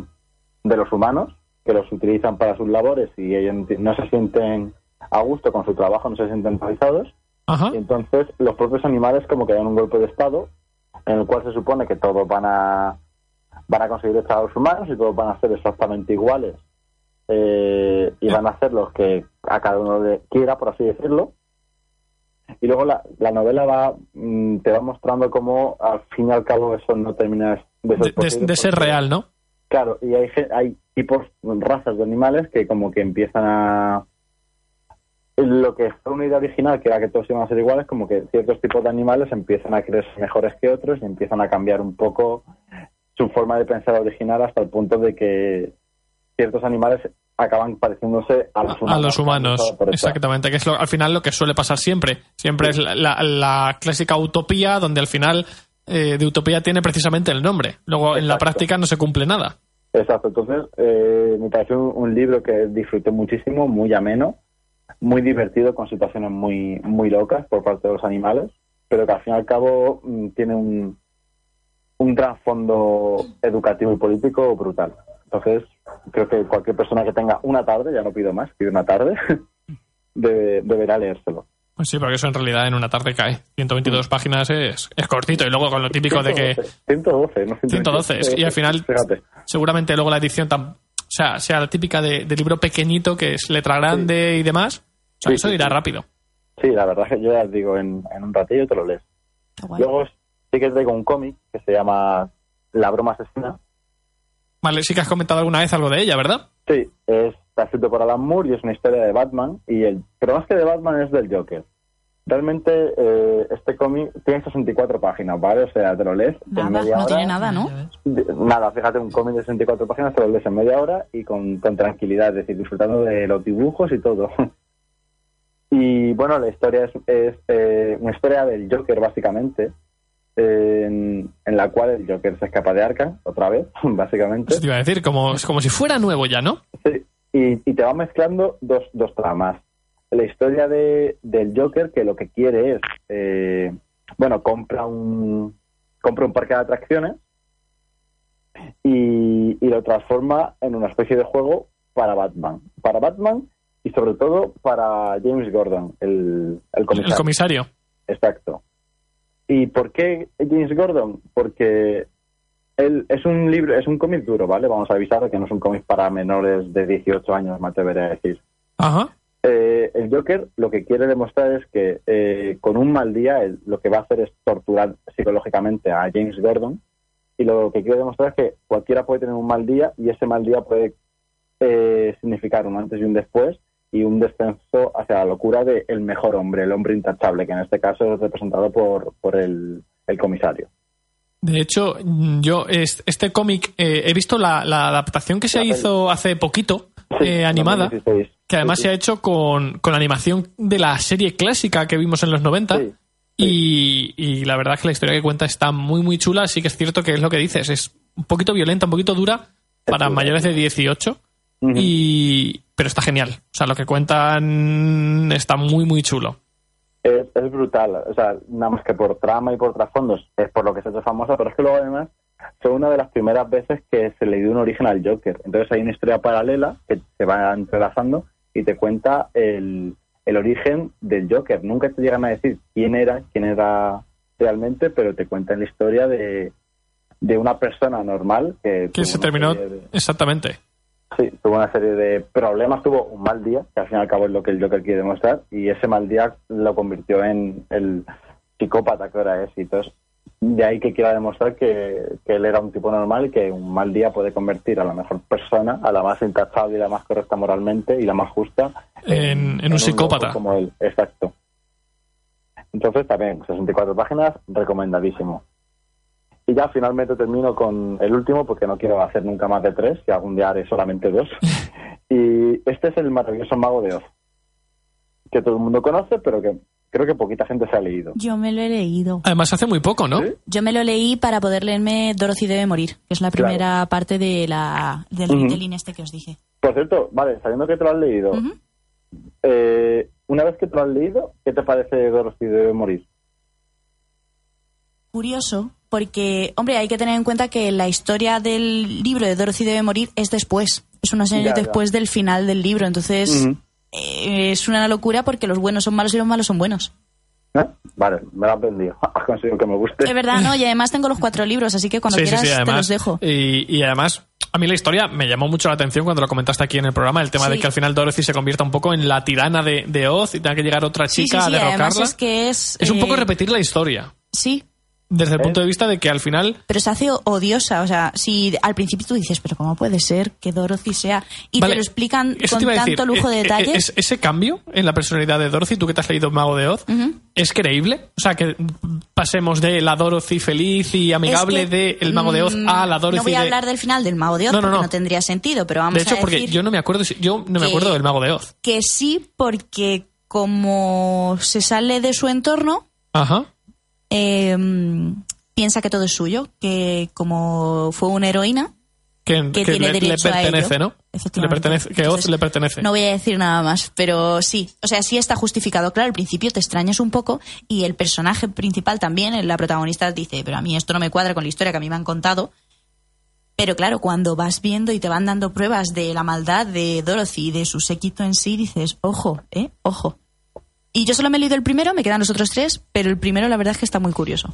de los humanos, que los utilizan para sus labores y ellos no se sienten a gusto con su trabajo, no se sienten realizados. Ajá. Y entonces los propios animales como que dan un golpe de estado en el cual se supone que todos van a van a conseguir estados humanos y todos van a ser exactamente iguales eh, y van a hacer los que a cada uno le quiera, por así decirlo. Y luego la, la novela va mm, te va mostrando cómo al fin y al cabo eso no termina de ser, De, de- posible de ser porque- real, ¿no? Claro, y hay, hay tipos, razas de animales que como que empiezan a... Lo que fue una idea original, que era que todos iban a ser iguales, como que ciertos tipos de animales empiezan a creerse mejores que otros y empiezan a cambiar un poco su forma de pensar original hasta el punto de que ciertos animales acaban pareciéndose a los humanos. a los humanos, exactamente, que es lo- al final lo que suele pasar siempre. Siempre es la, la- la clásica utopía donde al final eh, de utopía tiene precisamente el nombre. Luego en la práctica no se cumple nada. Exacto, entonces eh, me pareció un, un libro que disfruté muchísimo, muy ameno, muy divertido, con situaciones muy, muy locas por parte de los animales, pero que al fin y al cabo mm, tiene un, un trasfondo educativo y político brutal. Entonces, creo que cualquier persona que tenga una tarde, ya no pido más, pido una tarde, (laughs) debe- deberá leérselo. Pues sí, porque eso en realidad en una tarde cae. 122 páginas es, es cortito y luego con lo típico de que 112, no 112 es- y al final Fíjate. seguramente luego la edición tan, sea, sea la típica de, de libro pequeñito que es letra grande y demás. O sea, Sí, eso sí, irá sí. rápido. Sí, la verdad es que yo ya digo, en, en un ratillo te lo lees. Guay. Luego sí que traigo un cómic que se llama La broma asesina. Vale, sí que has comentado alguna vez algo de ella, ¿verdad? Sí, es, está escrito por Alan Moore y es una historia de Batman. y el Pero más que de Batman es del Joker. Realmente eh, este cómic tiene 64 páginas, ¿vale? O sea, te lo lees en media no hora. tiene nada, ¿no? Nada, fíjate, un cómic de 64 páginas te lo lees en media hora y con, con tranquilidad, es decir, disfrutando de los dibujos y todo. (laughs) Y bueno, la historia es, es, eh, una historia del Joker, básicamente, en, en la cual el Joker se escapa de Arkham, otra vez, (laughs) básicamente. Eso te iba a decir, como, como si fuera nuevo ya, ¿no? Sí, y, y te va mezclando dos, dos tramas. La historia de, del Joker, que lo que quiere es, eh, bueno, compra un, compra un parque de atracciones y, y lo transforma en una especie de juego para Batman. Para Batman y sobre todo para James Gordon, el, el comisario. El comisario. Exacto. ¿Y por qué James Gordon? Porque él es un libro, es un cómic duro, ¿vale? Vamos a avisar que no es un cómic para menores de 18 años, me atreveré a decir. Ajá. Eh, el Joker lo que quiere demostrar es que eh, con un mal día él lo que va a hacer es torturar psicológicamente a James Gordon y lo que quiere demostrar es que cualquiera puede tener un mal día y ese mal día puede eh, significar un antes y un después y un descenso hacia la locura de el mejor hombre, el hombre intachable, que en este caso es representado por, por el, el comisario. De hecho, yo es- este cómic eh, he visto la, la adaptación que se La hizo hace poquito, eh, animada, 2016. que además se ha hecho con, con la animación de la serie clásica que vimos en los 90. Sí, Y, y la verdad es que la historia que cuenta está muy, muy chula. Sí que es cierto que es lo que dices. Es un poquito violenta, un poquito dura para mayores de 18. Ujú. y, pero está genial. O sea, lo que cuentan está muy, muy chulo. es, es brutal. O sea, nada más que por trama y por trasfondos es por lo que se hace famosa, pero es que luego además fue una de las primeras veces que se le dio un origen al Joker. Entonces hay una historia paralela que se va entrelazando y te cuenta el, el origen del Joker. Nunca te llegan a decir quién era, quién era realmente, pero te cuentan la historia de, de una persona normal que, Que se terminó de- exactamente. Sí, tuvo una serie de problemas, tuvo un mal día, que al fin y al cabo es lo que el Joker quiere demostrar, y ese mal día lo convirtió en el psicópata que ahora es. Y entonces, de ahí que quiera demostrar que, que él era un tipo normal y que un mal día puede convertir a la mejor persona, a la más intachable y la más correcta moralmente y la más justa, En- en un psicópata. como él. Exacto. Entonces, también, 64 páginas, recomendadísimo. Y ya finalmente termino con el último, porque no quiero hacer nunca más de tres, y algún día haré solamente dos. (laughs) y este es el maravilloso Mago de Oz, que todo el mundo conoce, pero que creo que poquita gente se ha leído. Yo me lo he leído. Además, hace muy poco, ¿no? ¿Sí? Yo me lo leí para poder leerme Dorothy debe morir, que es la Claro. primera parte de la, del retelling este que os dije. Por cierto, vale, sabiendo que te lo has leído, eh, una vez que te lo has leído, ¿qué te parece Dorothy debe morir? Curioso, porque, hombre, hay que tener en cuenta que la historia del libro de Dorothy debe morir es después. Es unos años Ya, ya. después del final del libro. Entonces. Eh, es una locura porque los buenos son malos y los malos son buenos. ¿Eh? Vale, me lo has vendido. (laughs) Has conseguido que me guste. Es verdad, ¿no? Y además tengo los cuatro libros, así que cuando quieras te los dejo. Y, y además, a mí la historia me llamó mucho la atención cuando lo comentaste aquí en el programa, el tema de Sí. que al final Dorothy se convierta un poco en la tirana de, de Oz y tenga que llegar otra Sí, chica sí, sí, a además derrocarla. es que es... Es un eh, poco repetir la historia. Sí, Desde el ¿Eh? punto de vista de que al final Pero se hace odiosa, o sea, si al principio tú dices, pero ¿cómo puede ser que Dorothy sea? Y Vale, te lo explican con a decir, tanto lujo de eh, eh, detalles. es- ese cambio en la personalidad de Dorothy, tú que te has leído Mago de Oz, ¿es creíble? O sea, que pasemos de la Dorothy feliz y amigable Es que, de El Mago de Oz mm, a la Dorothy No voy a de... hablar del final del Mago de Oz No, no, porque no. no tendría sentido, pero vamos de hecho, a porque decir yo no me acuerdo, yo no me que- acuerdo del Mago de Oz. que sí, porque como se sale de su entorno, Ajá. Eh, piensa que todo es suyo, que como fue una heroína, Que, que que tiene le, le derecho a pertenece, ello. ¿no? Le pertenece, que Oz le pertenece. No voy a decir nada más, pero sí. O sea, sí está justificado. Claro, al principio te extrañas un poco y el personaje principal también, la protagonista, dice, pero a mí esto no me cuadra con la historia que a mí me han contado. Pero claro, cuando vas viendo y te van dando pruebas de la maldad de Dorothy y de su séquito en sí, dices, ojo, ¿eh? Ojo. Y yo solo me he leído el primero, me quedan los otros tres, pero el primero la verdad es que está muy curioso.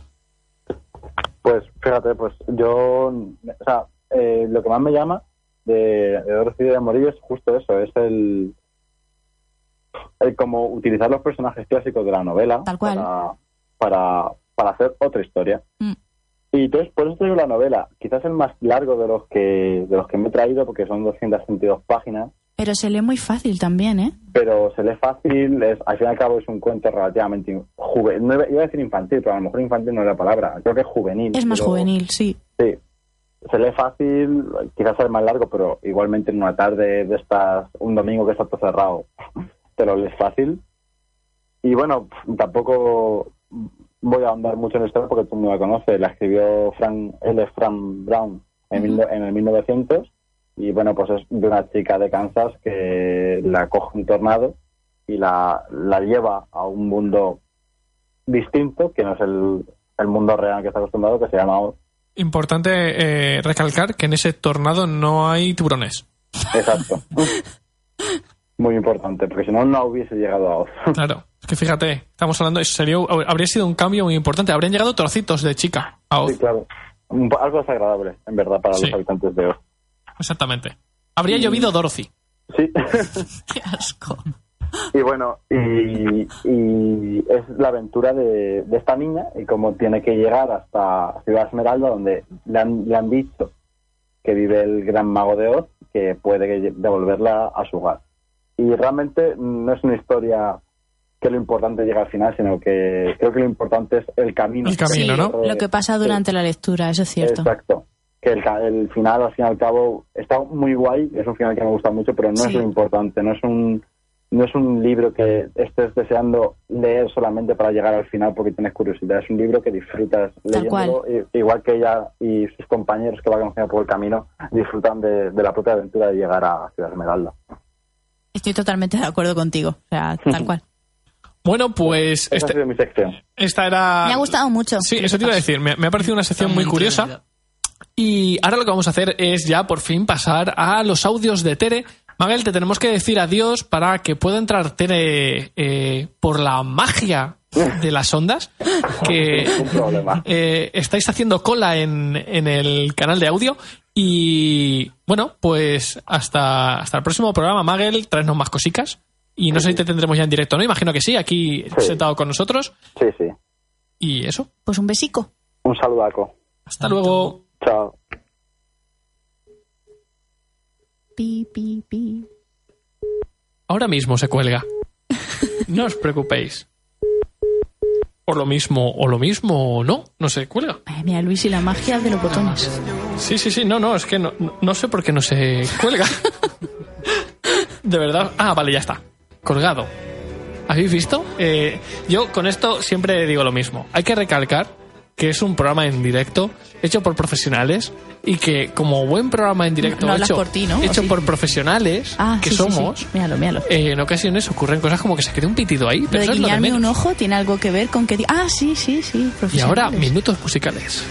Pues fíjate, pues yo, o sea, eh, lo que más me llama de, de Dorothy de Morillo es justo eso, es el, el como utilizar los personajes clásicos de la novela Tal cual. Para, para, para hacer otra historia. Mm. Y entonces, por eso traigo la novela, quizás el más largo de los que de los que me he traído, porque son 222 páginas, Pero se lee muy fácil también, ¿eh? pero se lee fácil, es, al fin y al cabo es un cuento relativamente juvenil, no iba a decir infantil, pero a lo mejor infantil no es la palabra, creo que es juvenil. Es más pero- juvenil, sí. Sí, se lee fácil, quizás es más largo, pero igualmente en una tarde de estas, un domingo que está todo cerrado, (laughs) te lo lees fácil. Y bueno, tampoco voy a ahondar mucho en la historia porque tú no la conoces. La escribió Frank, es Frank Brown en, mil- en el 1900 y bueno, pues es de una chica de Kansas que la coge un tornado y la, la lleva a un mundo distinto, que no es el, el mundo real que está acostumbrado, que se llama. Importante eh, recalcar que en ese tornado no hay tiburones. Exacto. (laughs) Muy importante, porque si no, no hubiese llegado a Oz. (laughs) Claro. Es que fíjate, estamos hablando, sería, habría sido un cambio muy importante. Habrían llegado trocitos de chica a Oz. Sí, claro. Algo desagradable, en verdad, para Sí. los habitantes de Oz. Exactamente. Habría llovido Dorothy. Sí. (laughs) (laughs) Qué asco. y bueno, y, y es la aventura de, de esta niña y cómo tiene que llegar hasta Ciudad Esmeralda, donde le han, le han dicho que vive el gran mago de Oz, que puede devolverla a su hogar. Y realmente no es una historia que lo importante llegue al final, sino que creo que lo importante es el camino. El camino, sí, ¿no? lo que pasa durante la lectura, eso es cierto. Exacto. Que el, ca- el final, al fin y al cabo, está muy guay, es un final que me gusta mucho, pero no Sí. es lo importante, no es un no es un libro que estés deseando leer solamente para llegar al final porque tienes curiosidad, es un libro que disfrutas leyéndolo, igual que ella y sus compañeros que va conociendo por el camino disfrutan de, de la propia aventura de llegar a Ciudad Esmeralda. Estoy totalmente de acuerdo contigo. O sea, tal cual. (laughs) Bueno, pues Esa ha este- sido mi sección. esta era... Me ha gustado mucho. Sí, eso te iba a decir. Me, me ha parecido una sección muy curiosa. Y ahora lo que vamos a hacer es ya por fin pasar a los audios de Tere. Magel, te tenemos que decir adiós para que pueda entrar Tere eh, por la magia de las ondas. Que (laughs) eh, estáis haciendo cola en, en el canal de audio. Y bueno, pues hasta, hasta el próximo programa, Magel, traernos más cositas. Y no sé si te tendremos ya en directo, ¿no? Imagino que sí, aquí Sí. sentado con nosotros. Sí, sí. Y eso. Pues un besico. Un saludaco. Hasta luego. Chao. Pi, pi, pi. Ahora mismo se cuelga. No os preocupéis. O lo mismo, o lo mismo, o no, no se cuelga. Ay, mira, Luis y la magia de los botones. Sí, sí, sí, no, no, es que no, no sé por qué no se cuelga. (laughs) De verdad. Ah, vale, ya está. Colgado. ¿Habéis visto? Eh, yo con esto siempre digo lo mismo. Hay que recalcar que es un programa en directo hecho por profesionales y que como buen programa en directo No hecho, por ti, ¿no? ¿O hecho sí? por profesionales Ah, que sí, sí, sí. somos, Míralo, míralo. eh, en ocasiones ocurren cosas como que se quede un pitido ahí, Lo pero de lo de guiñarme menos. un ojo tiene algo que ver con que... Ah, sí, sí, sí. Y ahora, minutos musicales.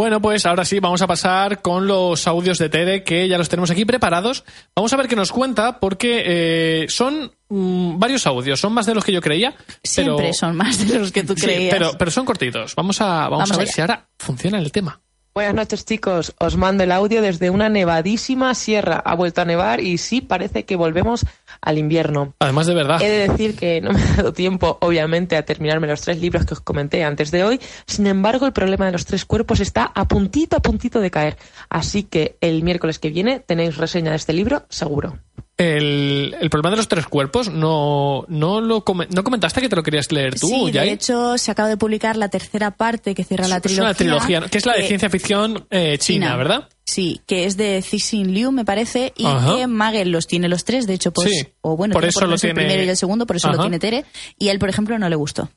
Bueno, pues ahora sí, vamos a pasar con los audios de Tere, que ya los tenemos aquí preparados. Vamos a ver qué nos cuenta, porque eh, son mm, varios audios, son más de los que yo creía. Siempre pero- son más de los que tú (laughs) Sí, creías. pero, pero son cortitos. Vamos a, vamos Vamos a ver allá. si ahora funciona el tema. Buenas noches chicos, os mando el audio desde una nevadísima sierra. Ha vuelto a nevar y sí parece que volvemos al invierno. Además de verdad. He de decir que no me ha dado tiempo, obviamente, a terminarme los tres libros que os comenté antes de hoy. Sin embargo, el problema de los tres cuerpos está a puntito, a puntito de caer. Así que el miércoles que viene tenéis reseña de este libro, seguro. El, el problema de los tres cuerpos, no, no lo come- no comentaste que te lo querías leer tú, sí, de hecho, se acaba de publicar la tercera parte que cierra la Es trilogía. una trilogía, que es la de que- ciencia ficción eh, china, ¿verdad? Sí, que es de Cixin Liu, me parece, y Ajá. que Magel los tiene los tres, de hecho, pues, Sí, o bueno, por tiene eso por lo menos el tiene- primero y el segundo, por eso Ajá. lo tiene Tere, y a él, por ejemplo, no le gustó.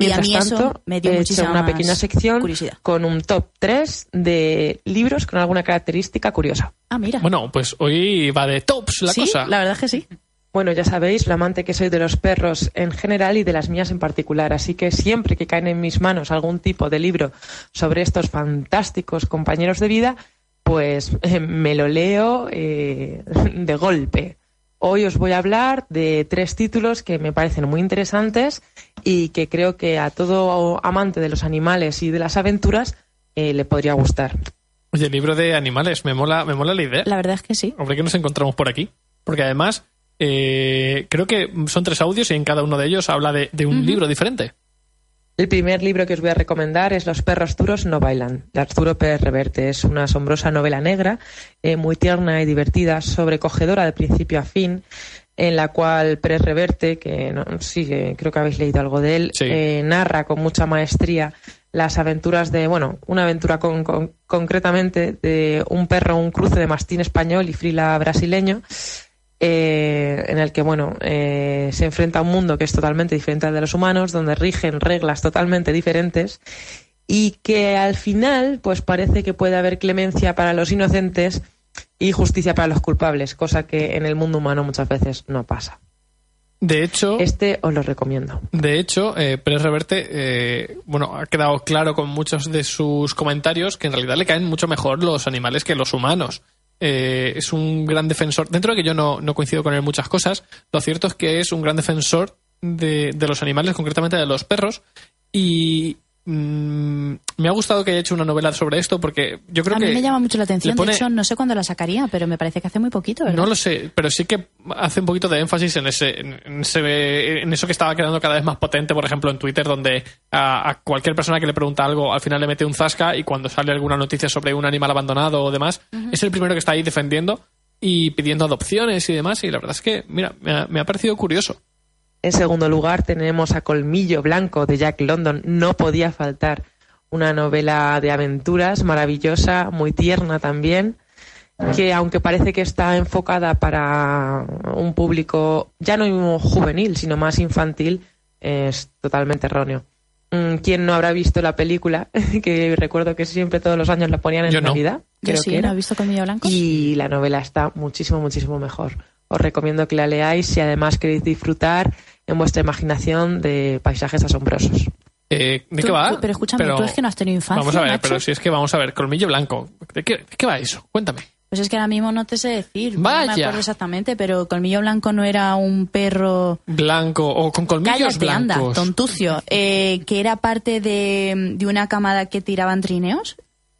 Y a Mientras mí eso tanto, me dio he hecho una pequeña sección curiosidad. con un top 3 de libros con alguna característica curiosa. Ah, mira. Bueno, pues hoy va de tops la sí, cosa. la verdad es que sí. Bueno, ya sabéis lo amante que soy de los perros en general y de las mías en particular, así que siempre que caen en mis manos algún tipo de libro sobre estos fantásticos compañeros de vida, pues eh, me lo leo eh, de golpe. Hoy os voy a hablar de tres títulos que me parecen muy interesantes y que creo que a todo amante de los animales y de las aventuras eh, le podría gustar. Oye, libro de animales, me mola, me mola la idea. La verdad es que sí. Hombre, que nos encontramos por aquí. Porque además, eh, creo que son tres audios y en cada uno de ellos habla de, de un libro diferente. El primer libro que os voy a recomendar es Los perros duros no bailan, de Arturo Pérez Reverte. Es una asombrosa novela negra, eh, muy tierna y divertida, sobrecogedora de principio a fin, en la cual Pérez Reverte, que no, sí, creo que habéis leído algo de él, Sí. eh, narra con mucha maestría las aventuras de, bueno, una aventura con- con- concretamente de un perro, un cruce de mastín español y frila brasileño, eh, en el que bueno eh, se enfrenta a un mundo que es totalmente diferente al de los humanos, donde rigen reglas totalmente diferentes y que al final pues parece que puede haber clemencia para los inocentes y justicia para los culpables, cosa que en el mundo humano muchas veces no pasa. De hecho, Este os lo recomiendo. de hecho, eh, Pérez Reverte, eh, bueno, ha quedado claro con muchos de sus comentarios que en realidad le caen mucho mejor los animales que los humanos. Eh, es un gran defensor. Dentro de que yo no, no coincido con él en muchas cosas, lo cierto es que es un gran defensor de, de los animales, concretamente de los perros. Y mm, me ha gustado que haya hecho una novela sobre esto porque yo creo a que. mí me llama mucho la atención. pone- De hecho, no sé cuándo la sacaría, pero me parece que hace muy poquito, ¿verdad? No lo sé, pero sí que hace un poquito de énfasis en ese, en, ese- en eso que estaba quedando cada vez más potente, por ejemplo, en Twitter, donde a, a cualquier persona que le pregunta algo, al final le mete un zasca y cuando sale alguna noticia sobre un animal abandonado o demás, es el primero que está ahí defendiendo y pidiendo adopciones y demás. Y la verdad es que, mira, me ha, me ha parecido curioso. En segundo lugar tenemos a Colmillo Blanco de Jack London. No podía faltar una novela de aventuras maravillosa, muy tierna también, que aunque parece que está enfocada para un público ya no juvenil, sino más infantil, es totalmente erróneo. Mm, ¿Quién no habrá visto la película? (laughs) que recuerdo que siempre todos los años la ponían en Yo no. Navidad. Yo sí, que era. ¿no he visto Colmillo Blanco? Y la novela está muchísimo, muchísimo mejor. Os recomiendo que la leáis si además queréis disfrutar en vuestra imaginación de paisajes asombrosos. Eh, ¿De qué va? tú- pero escúchame, tú es que no has tenido infancia, Vamos a ver, macho. pero si es que vamos a ver, Colmillo Blanco. ¿De qué, de qué va eso? Cuéntame. Pues es que ahora mismo no te sé decir. No Vaya. me acuerdo exactamente, pero Colmillo Blanco no era un perro... Blanco o con colmillos Cállate, anda, blancos. tontucio. Eh, que era parte de, de una camada que tiraban trineos.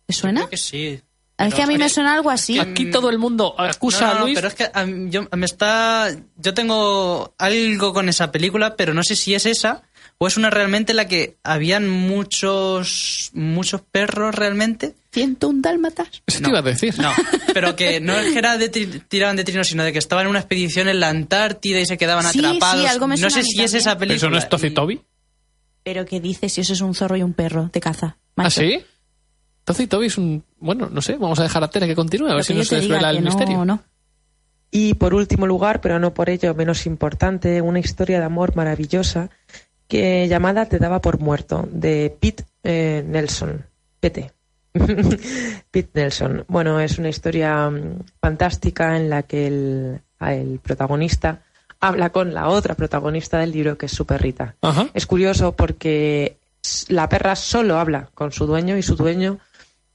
¿Te suena? Creo que sí. Es que a mí me suena algo así. Aquí todo el mundo acusa No, no, a Luis. pero es que a mí- yo me está yo tengo algo con esa película, pero no sé si es esa o es una realmente en la que habían muchos muchos perros realmente. 101 dálmatas. Eso te iba a decir. No, pero que no es que era de tri- tiraban de trinos, sino de que estaban en una expedición en la Antártida y se quedaban Sí, atrapados. sí, algo me no suena sé a mí si es esa ¿Pero película. ¿Eso no es Tozi y- Toby? Pero ¿qué dices si eso es un zorro y un perro de caza? ¿Ah, sí? Tozi Toby es un... Bueno, no sé, vamos a dejar a Tere que continúe, a ver si nos desvela el no, misterio. no. Y por último lugar, pero no por ello menos importante, una historia de amor maravillosa que llamada Te daba por muerto, de Pete eh, Nelson. Pete. (laughs) Pete Nelson. Bueno, es una historia mm, fantástica en la que el, el protagonista habla con la otra protagonista del libro, que es su perrita. Ajá. Es curioso porque la perra solo habla con su dueño y su dueño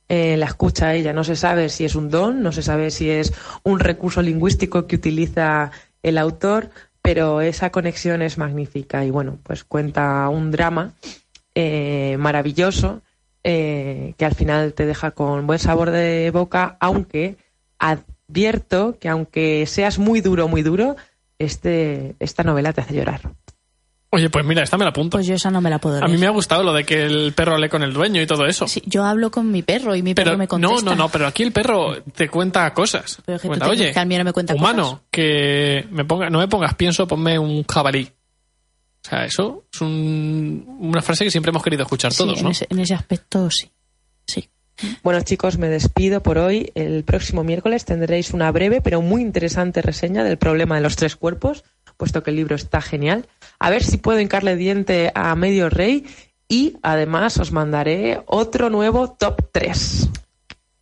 eh, la escucha ella. No se sabe si es un don, no se sabe si es un recurso lingüístico que utiliza el autor, pero esa conexión es magnífica y bueno, pues cuenta un drama eh, maravilloso eh, que al final te deja con buen sabor de boca, aunque advierto que aunque seas muy duro, muy duro, este, esta novela te hace llorar. Oye, pues mira, esta me la apunto. Pues yo esa no me la puedo A leer. mí me ha gustado lo de que el perro hable con el dueño y todo eso. Sí, yo hablo con mi perro y mi perro me no, contesta. no, no, pero aquí el perro te cuenta cosas. Pero tú te Oye, que al mío no me cuenta humano, cosas". que me ponga, no me pongas pienso, ponme un jabalí. O sea, eso es un- una frase que siempre hemos querido escuchar Sí, todos, en, ¿no? ese, en ese aspecto sí. Sí. Bueno, chicos, me despido por hoy. El próximo miércoles tendréis una breve pero muy interesante reseña del problema de los tres cuerpos, puesto que el libro está genial. A ver si puedo hincarle diente a Medio Rey y además os mandaré otro nuevo top 3.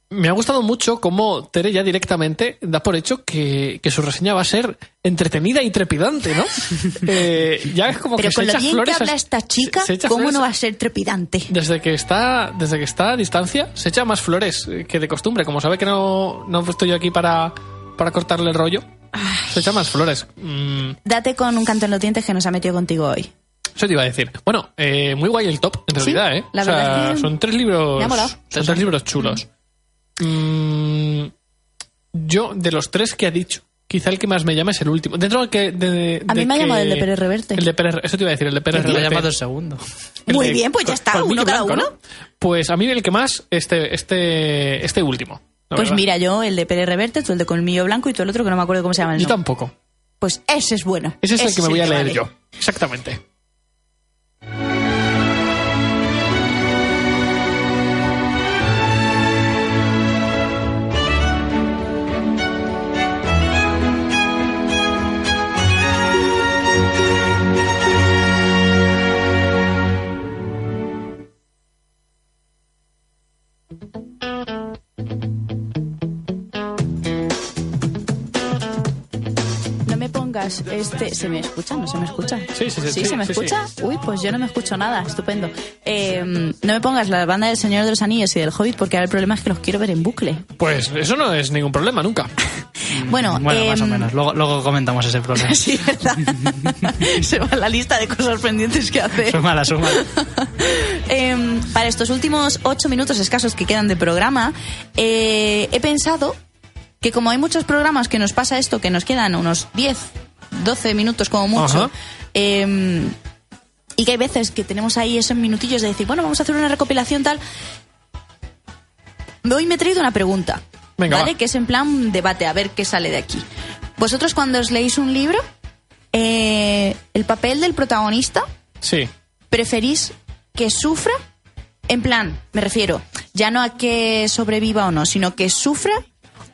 Me ha gustado mucho cómo Tere ya directamente da por hecho que, que su reseña va a ser entretenida y trepidante, ¿no? (laughs) Eh, ya es como Pero que con se lo echa bien que flores. a- habla esta chica, se- se echa ¿cómo flores no va a ser trepidante? Desde que está, desde que está a distancia, se echa más flores que de costumbre. Como sabe que no, no estoy yo aquí para, para cortarle el rollo, se echa más flores. Mm, Date con un canto en los dientes que nos ha metido contigo hoy. eso te iba a decir. Bueno, eh, muy guay el top, en Sí, realidad, ¿eh? la O sea, verdad es que son tres libros. me ha molado. Son tres libros chulos. Mm, yo, de los tres que ha dicho, quizá el que más me llama es el último. Dentro de que. de- A mí me ha llamado el de Pérez Reverte. El de Pérez, eso te iba a decir, el de Pérez Me ha Reverte. llamado el segundo. El Muy de- bien, pues ya está, uno cada blanco, uno. ¿no? Pues a mí el que más, este, este, este último. La Pues verdad. mira, yo el de Pérez Reverte, tú el de Colmillo Blanco y tú el otro que no me acuerdo cómo se llama el Yo nombre. tampoco. Pues ese es bueno. Ese es el que me voy a leer vale. yo. Exactamente. Este... ¿Se me escucha? ¿No se me escucha? Sí, sí, sí, sí, ¿se me sí, escucha? Uy, pues yo no me escucho nada. Estupendo. Eh, no me pongas la banda del Señor de los Anillos y del Hobbit porque ahora el problema es que los quiero ver en bucle. Pues eso no es ningún problema, nunca. (laughs) Bueno, Bueno, más o em, menos. Luego, luego comentamos ese problema. (laughs) Sí, ¿verdad? (laughs) Se va la lista de cosas pendientes que hacer. Súmala, súmala. Em, para estos últimos ocho minutos escasos que quedan de programa, eh, he pensado que como hay muchos programas que nos pasa esto, que nos quedan unos 10, 12 minutos como mucho, em, y que hay veces que tenemos ahí esos minutillos de decir, bueno, vamos a hacer una recopilación tal. Hoy me he traído una pregunta, Venga, ¿vale? va. Que es en plan debate, a ver qué sale de aquí. Vosotros cuando os leéis un libro, eh, el papel del protagonista Sí. preferís que sufra? En plan, me refiero, ya no a que sobreviva o no, sino que sufra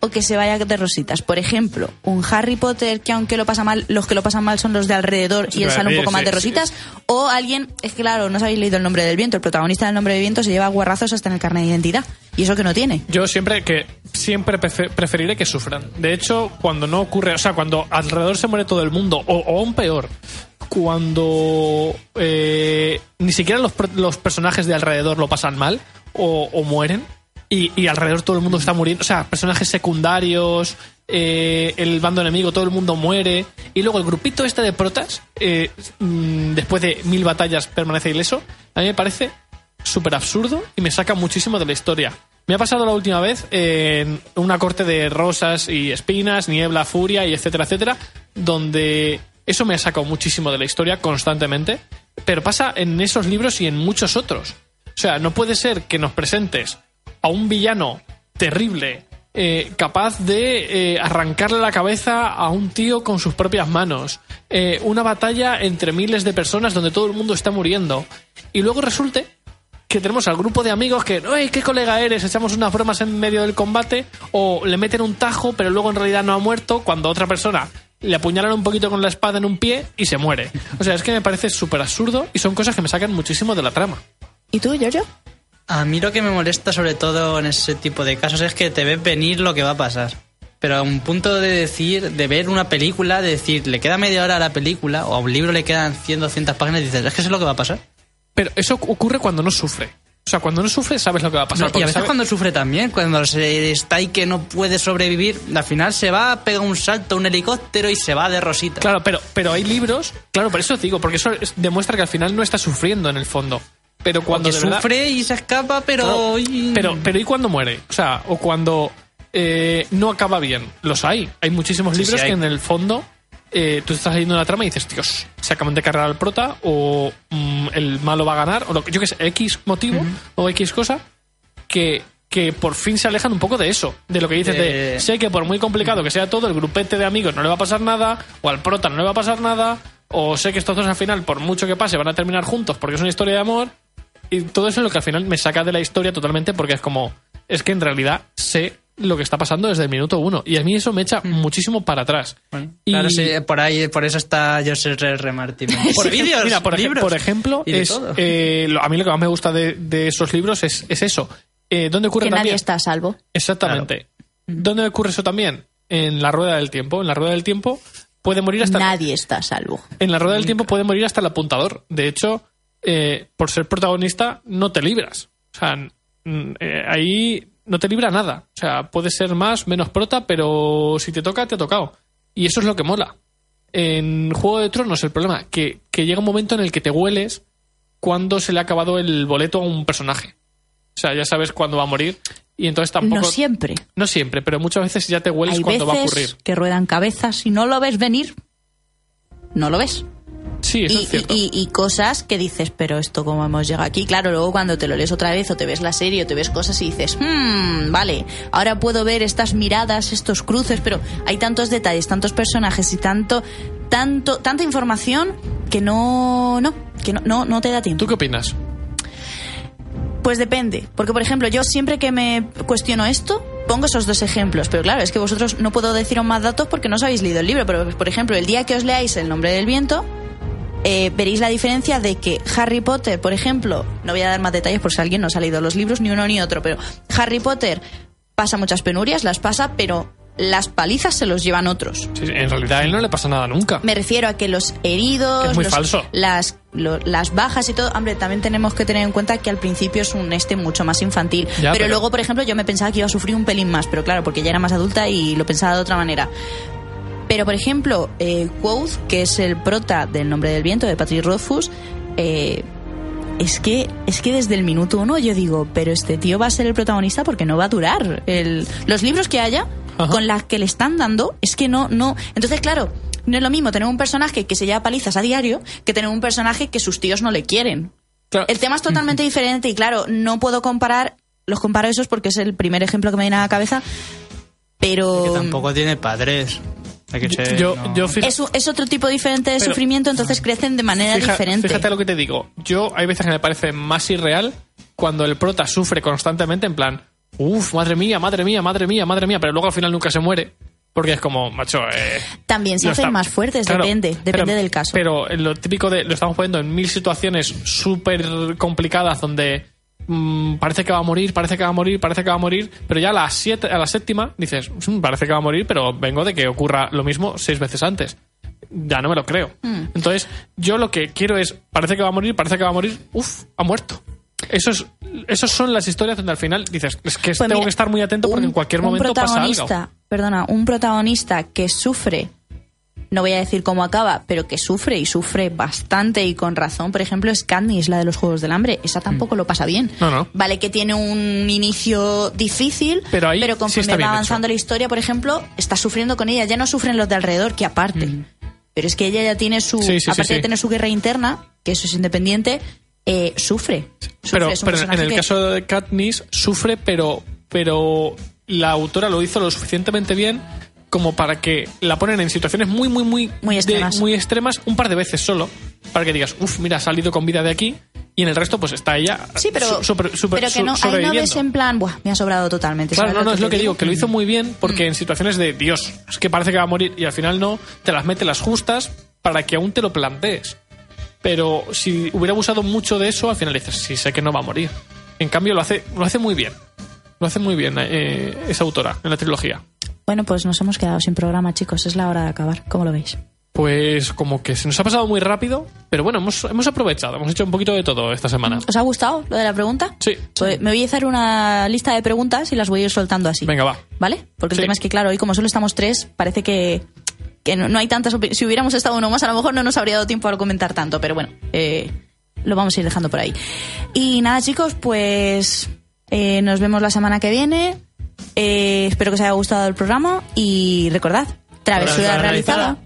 o que se vaya de rositas. Por ejemplo, un Harry Potter que aunque lo pasa mal, los que lo pasan mal son los de alrededor y él sale un poco más de rositas. O alguien, es que claro, no os habéis leído el nombre del viento, el protagonista del nombre del viento se lleva guarrazos hasta en el carnet de identidad. Y eso que no tiene. Yo siempre que siempre prefe- preferiré que sufran. De hecho, cuando no ocurre, o sea, cuando alrededor se muere todo el mundo, o, o aún peor, cuando eh, ni siquiera los, los personajes de alrededor lo pasan mal o, o mueren y, y alrededor todo el mundo está muriendo, o sea, personajes secundarios, eh, el bando enemigo, todo el mundo muere y luego el grupito este de protas, eh, mm, después de mil batallas permanece ileso, a mí me parece súper absurdo y me saca muchísimo de la historia. Me ha pasado la última vez en una corte de rosas y espinas, niebla, furia y etcétera, etcétera, donde eso me ha sacado muchísimo de la historia constantemente, pero pasa en esos libros y en muchos otros. O sea, no puede ser que nos presentes a un villano terrible, eh, capaz de eh, arrancarle la cabeza a un tío con sus propias manos, eh, una batalla entre miles de personas donde todo el mundo está muriendo, y luego resulte que tenemos al grupo de amigos que, ¡ay, qué colega eres! Echamos unas bromas en medio del combate, o le meten un tajo, pero luego en realidad no ha muerto, cuando otra persona le apuñalan un poquito con la espada en un pie y se muere. O sea, es que me parece súper absurdo y son cosas que me sacan muchísimo de la trama. ¿Y tú, Giorgio? A mí lo que me molesta sobre todo en ese tipo de casos es que te ves venir lo que va a pasar. Pero a un punto de decir, de ver una película, de decir, le queda media hora a la película, o a un libro le quedan 100, 200 páginas, y dices, es que eso es lo que va a pasar. Pero eso ocurre cuando no sufre. O sea, cuando no sufre, sabes lo que va a pasar. No, y a veces sabe- cuando sufre también, cuando se está ahí que no puede sobrevivir, al final se va, pega un salto, un helicóptero y se va de rosita. Claro, pero, pero hay libros, claro, por eso os digo, porque eso es- demuestra que al final no está sufriendo en el fondo. Pero cuando Porque de verdad- sufre y se escapa, pero... Pero, pero ¿y cuando muere? O sea, o cuando eh, no acaba bien. Los hay. Hay muchísimos Sí, libros sí, hay. que en el fondo eh, tú estás leyendo la trama y dices, Dios, se acaban de cargar al prota o mm, el malo va a ganar o lo que yo que sé, X motivo o X cosa que, que por fin se alejan un poco de eso, de lo que dices de, sé que por muy complicado que sea todo, el grupete de amigos no le va a pasar nada, o al prota no le va a pasar nada, o sé que estos dos al final, por mucho que pase, van a terminar juntos porque es una historia de amor, y todo eso es lo que al final me saca de la historia totalmente porque es como, es que en realidad sé lo que está pasando desde el minuto uno, y a mí eso me echa muchísimo para atrás. Bueno, Y- Claro, sí, por ahí, por eso está José R. R. Martin. (laughs) Por vídeos, Mira, por, ej- libros. por ejemplo, es, eh, lo- a mí lo que más me gusta de, de esos libros es, es eso. Eh, ¿Dónde ocurre Que nadie está a salvo. Exactamente. ¿Dónde ocurre eso también? En la rueda del tiempo. En la rueda del tiempo puede morir hasta. Nadie está a salvo. En la rueda del tiempo puede morir hasta el apuntador. De hecho, eh, por ser protagonista, no te libras. O sea, eh, ahí no te libra nada. O sea, puede ser más, menos prota, pero si te toca, te ha tocado. Y eso es lo que mola. En Juego de Tronos, el problema, que, que llega un momento en el que te hueles cuando se le ha acabado el boleto a un personaje. O sea, ya sabes cuándo va a morir. Y entonces tampoco. No siempre. No siempre, pero muchas veces ya te hueles Hay cuando va a ocurrir. que ruedan cabezas y no lo ves venir. No lo ves. Sí, eso y, es cierto. y- y cosas que dices, pero esto cómo hemos llegado aquí. Claro, luego cuando te lo lees otra vez o te ves la serie o te ves cosas y dices, hmm, vale, ahora puedo ver estas miradas, estos cruces, pero hay tantos detalles, tantos personajes y tanto, tanto, tanta información que no, no, que no, no, no te da tiempo. ¿Tú qué opinas? Pues depende, porque por ejemplo, yo siempre que me cuestiono esto, pongo esos dos ejemplos, pero claro, es que vosotros no puedo deciros más datos porque no os habéis leído el libro, pero por ejemplo, el día que os leáis El nombre del viento, eh, veréis la diferencia de que Harry Potter, por ejemplo, no voy a dar más detalles por si alguien no ha leído los libros, ni uno ni otro, pero Harry Potter pasa muchas penurias, las pasa, pero las palizas se los llevan otros. Sí, en realidad a él no le pasa nada nunca. Me refiero a que los heridos, Es muy los- falso. Las, lo- las bajas y todo, hombre, también tenemos que tener en cuenta que al principio es un este mucho más infantil. Ya, pero, pero- luego, por ejemplo, yo me pensaba que iba a sufrir un pelín más, pero claro, porque ya era más adulta y lo pensaba de otra manera. Pero, por ejemplo, eh, Quoth, que es el prota del Nombre del Viento, de Patrick Rothfuss, eh, es que, es que desde el minuto uno yo digo, pero este tío va a ser el protagonista porque no va a durar. El, los libros que haya, Ajá. con las que le están dando, es que no, no. Entonces, claro, no es lo mismo tener un personaje que se lleva palizas a diario que tener un personaje que sus tíos no le quieren. Claro, El tema es totalmente (laughs) diferente y claro, no puedo comparar, los comparo esos porque es el primer ejemplo que me viene a la cabeza, pero Que tampoco tiene padres. Hay que ser, yo, no- yo fija- es, otro tipo diferente de Pero- sufrimiento, entonces crecen de manera fija- diferente. Fíjate lo que te digo. Yo hay veces que me parece más irreal cuando el prota sufre constantemente en plan, uff, madre mía, madre mía, madre mía, madre mía, pero luego al final nunca se muere. Porque es como, macho, eh, También se hacen está- más fuertes, Claro, depende, depende pero- del caso. Pero lo típico de, lo estamos poniendo en mil situaciones súper complicadas donde mm, parece que va a morir, parece que va a morir, parece que va a morir, pero ya a la, siete, a la séptima dices, "Mm, parece que va a morir, pero vengo de que ocurra lo mismo seis veces antes. Ya no me lo creo. Hmm. Entonces, yo lo que quiero es, parece que va a morir, parece que va a morir, uff, ha muerto. Esos, esos son las historias donde al final dices, es que Pues tengo mira, que estar muy atento porque un- en cualquier un momento pasa algo. protagonista, Perdona, un protagonista que sufre, no voy a decir cómo acaba, pero que sufre y sufre bastante y con razón. Por ejemplo, es Katniss, la de los Juegos del Hambre. Esa tampoco lo pasa bien. Mm. No, no. Vale que tiene un inicio difícil, Pero ahí sí conforme va avanzando hecho. la historia, por ejemplo, está sufriendo con ella. Ya no sufren los de alrededor, que aparte. Pero es que ella ya tiene su... Sí, sí, sí, aparte de tener su guerra interna, que eso es independiente, eh, sufre. Sufre, Pero, pero en el que- caso de Katniss sufre, pero, pero la autora lo hizo lo suficientemente bien como para que la ponen en situaciones muy, muy, muy, Muy de- extremas. muy extremas un par de veces solo, para que digas, uff, mira, ha salido con vida de aquí, y en el resto pues está ella Sí, pero, su- super- super- pero que no, ahí no ves en plan, Buah, me ha sobrado totalmente. Claro, ¿sabes no, no, es lo que digo, que lo hizo muy bien porque Mm. en situaciones de Dios, es que parece que va a morir y al final no, te las mete las justas para que aún te lo plantees. Pero si hubiera abusado mucho de eso, al final dices, sí, sé que no va a morir. En cambio, lo hace, lo hace muy bien. Lo hace muy bien eh, esa autora en la trilogía. Bueno, pues nos hemos quedado sin programa, chicos. Es la hora de acabar. ¿Cómo lo veis? pues como que se nos ha pasado muy rápido, pero bueno, hemos, hemos aprovechado, hemos hecho un poquito de todo esta semana. ¿Os ha gustado lo de la pregunta? Sí. Pues me voy a hacer una lista de preguntas y las voy a ir soltando así. Venga, va. ¿Vale? Porque Sí. el tema es que, claro, hoy como solo estamos tres, parece que, que no, no hay tantas Si hubiéramos estado uno más, a lo mejor no nos habría dado tiempo a comentar tanto, pero bueno, eh, lo vamos a ir dejando por ahí. Y nada, chicos, pues eh, nos vemos la semana que viene. Eh, espero que os haya gustado el programa y recordad, travesura realizada.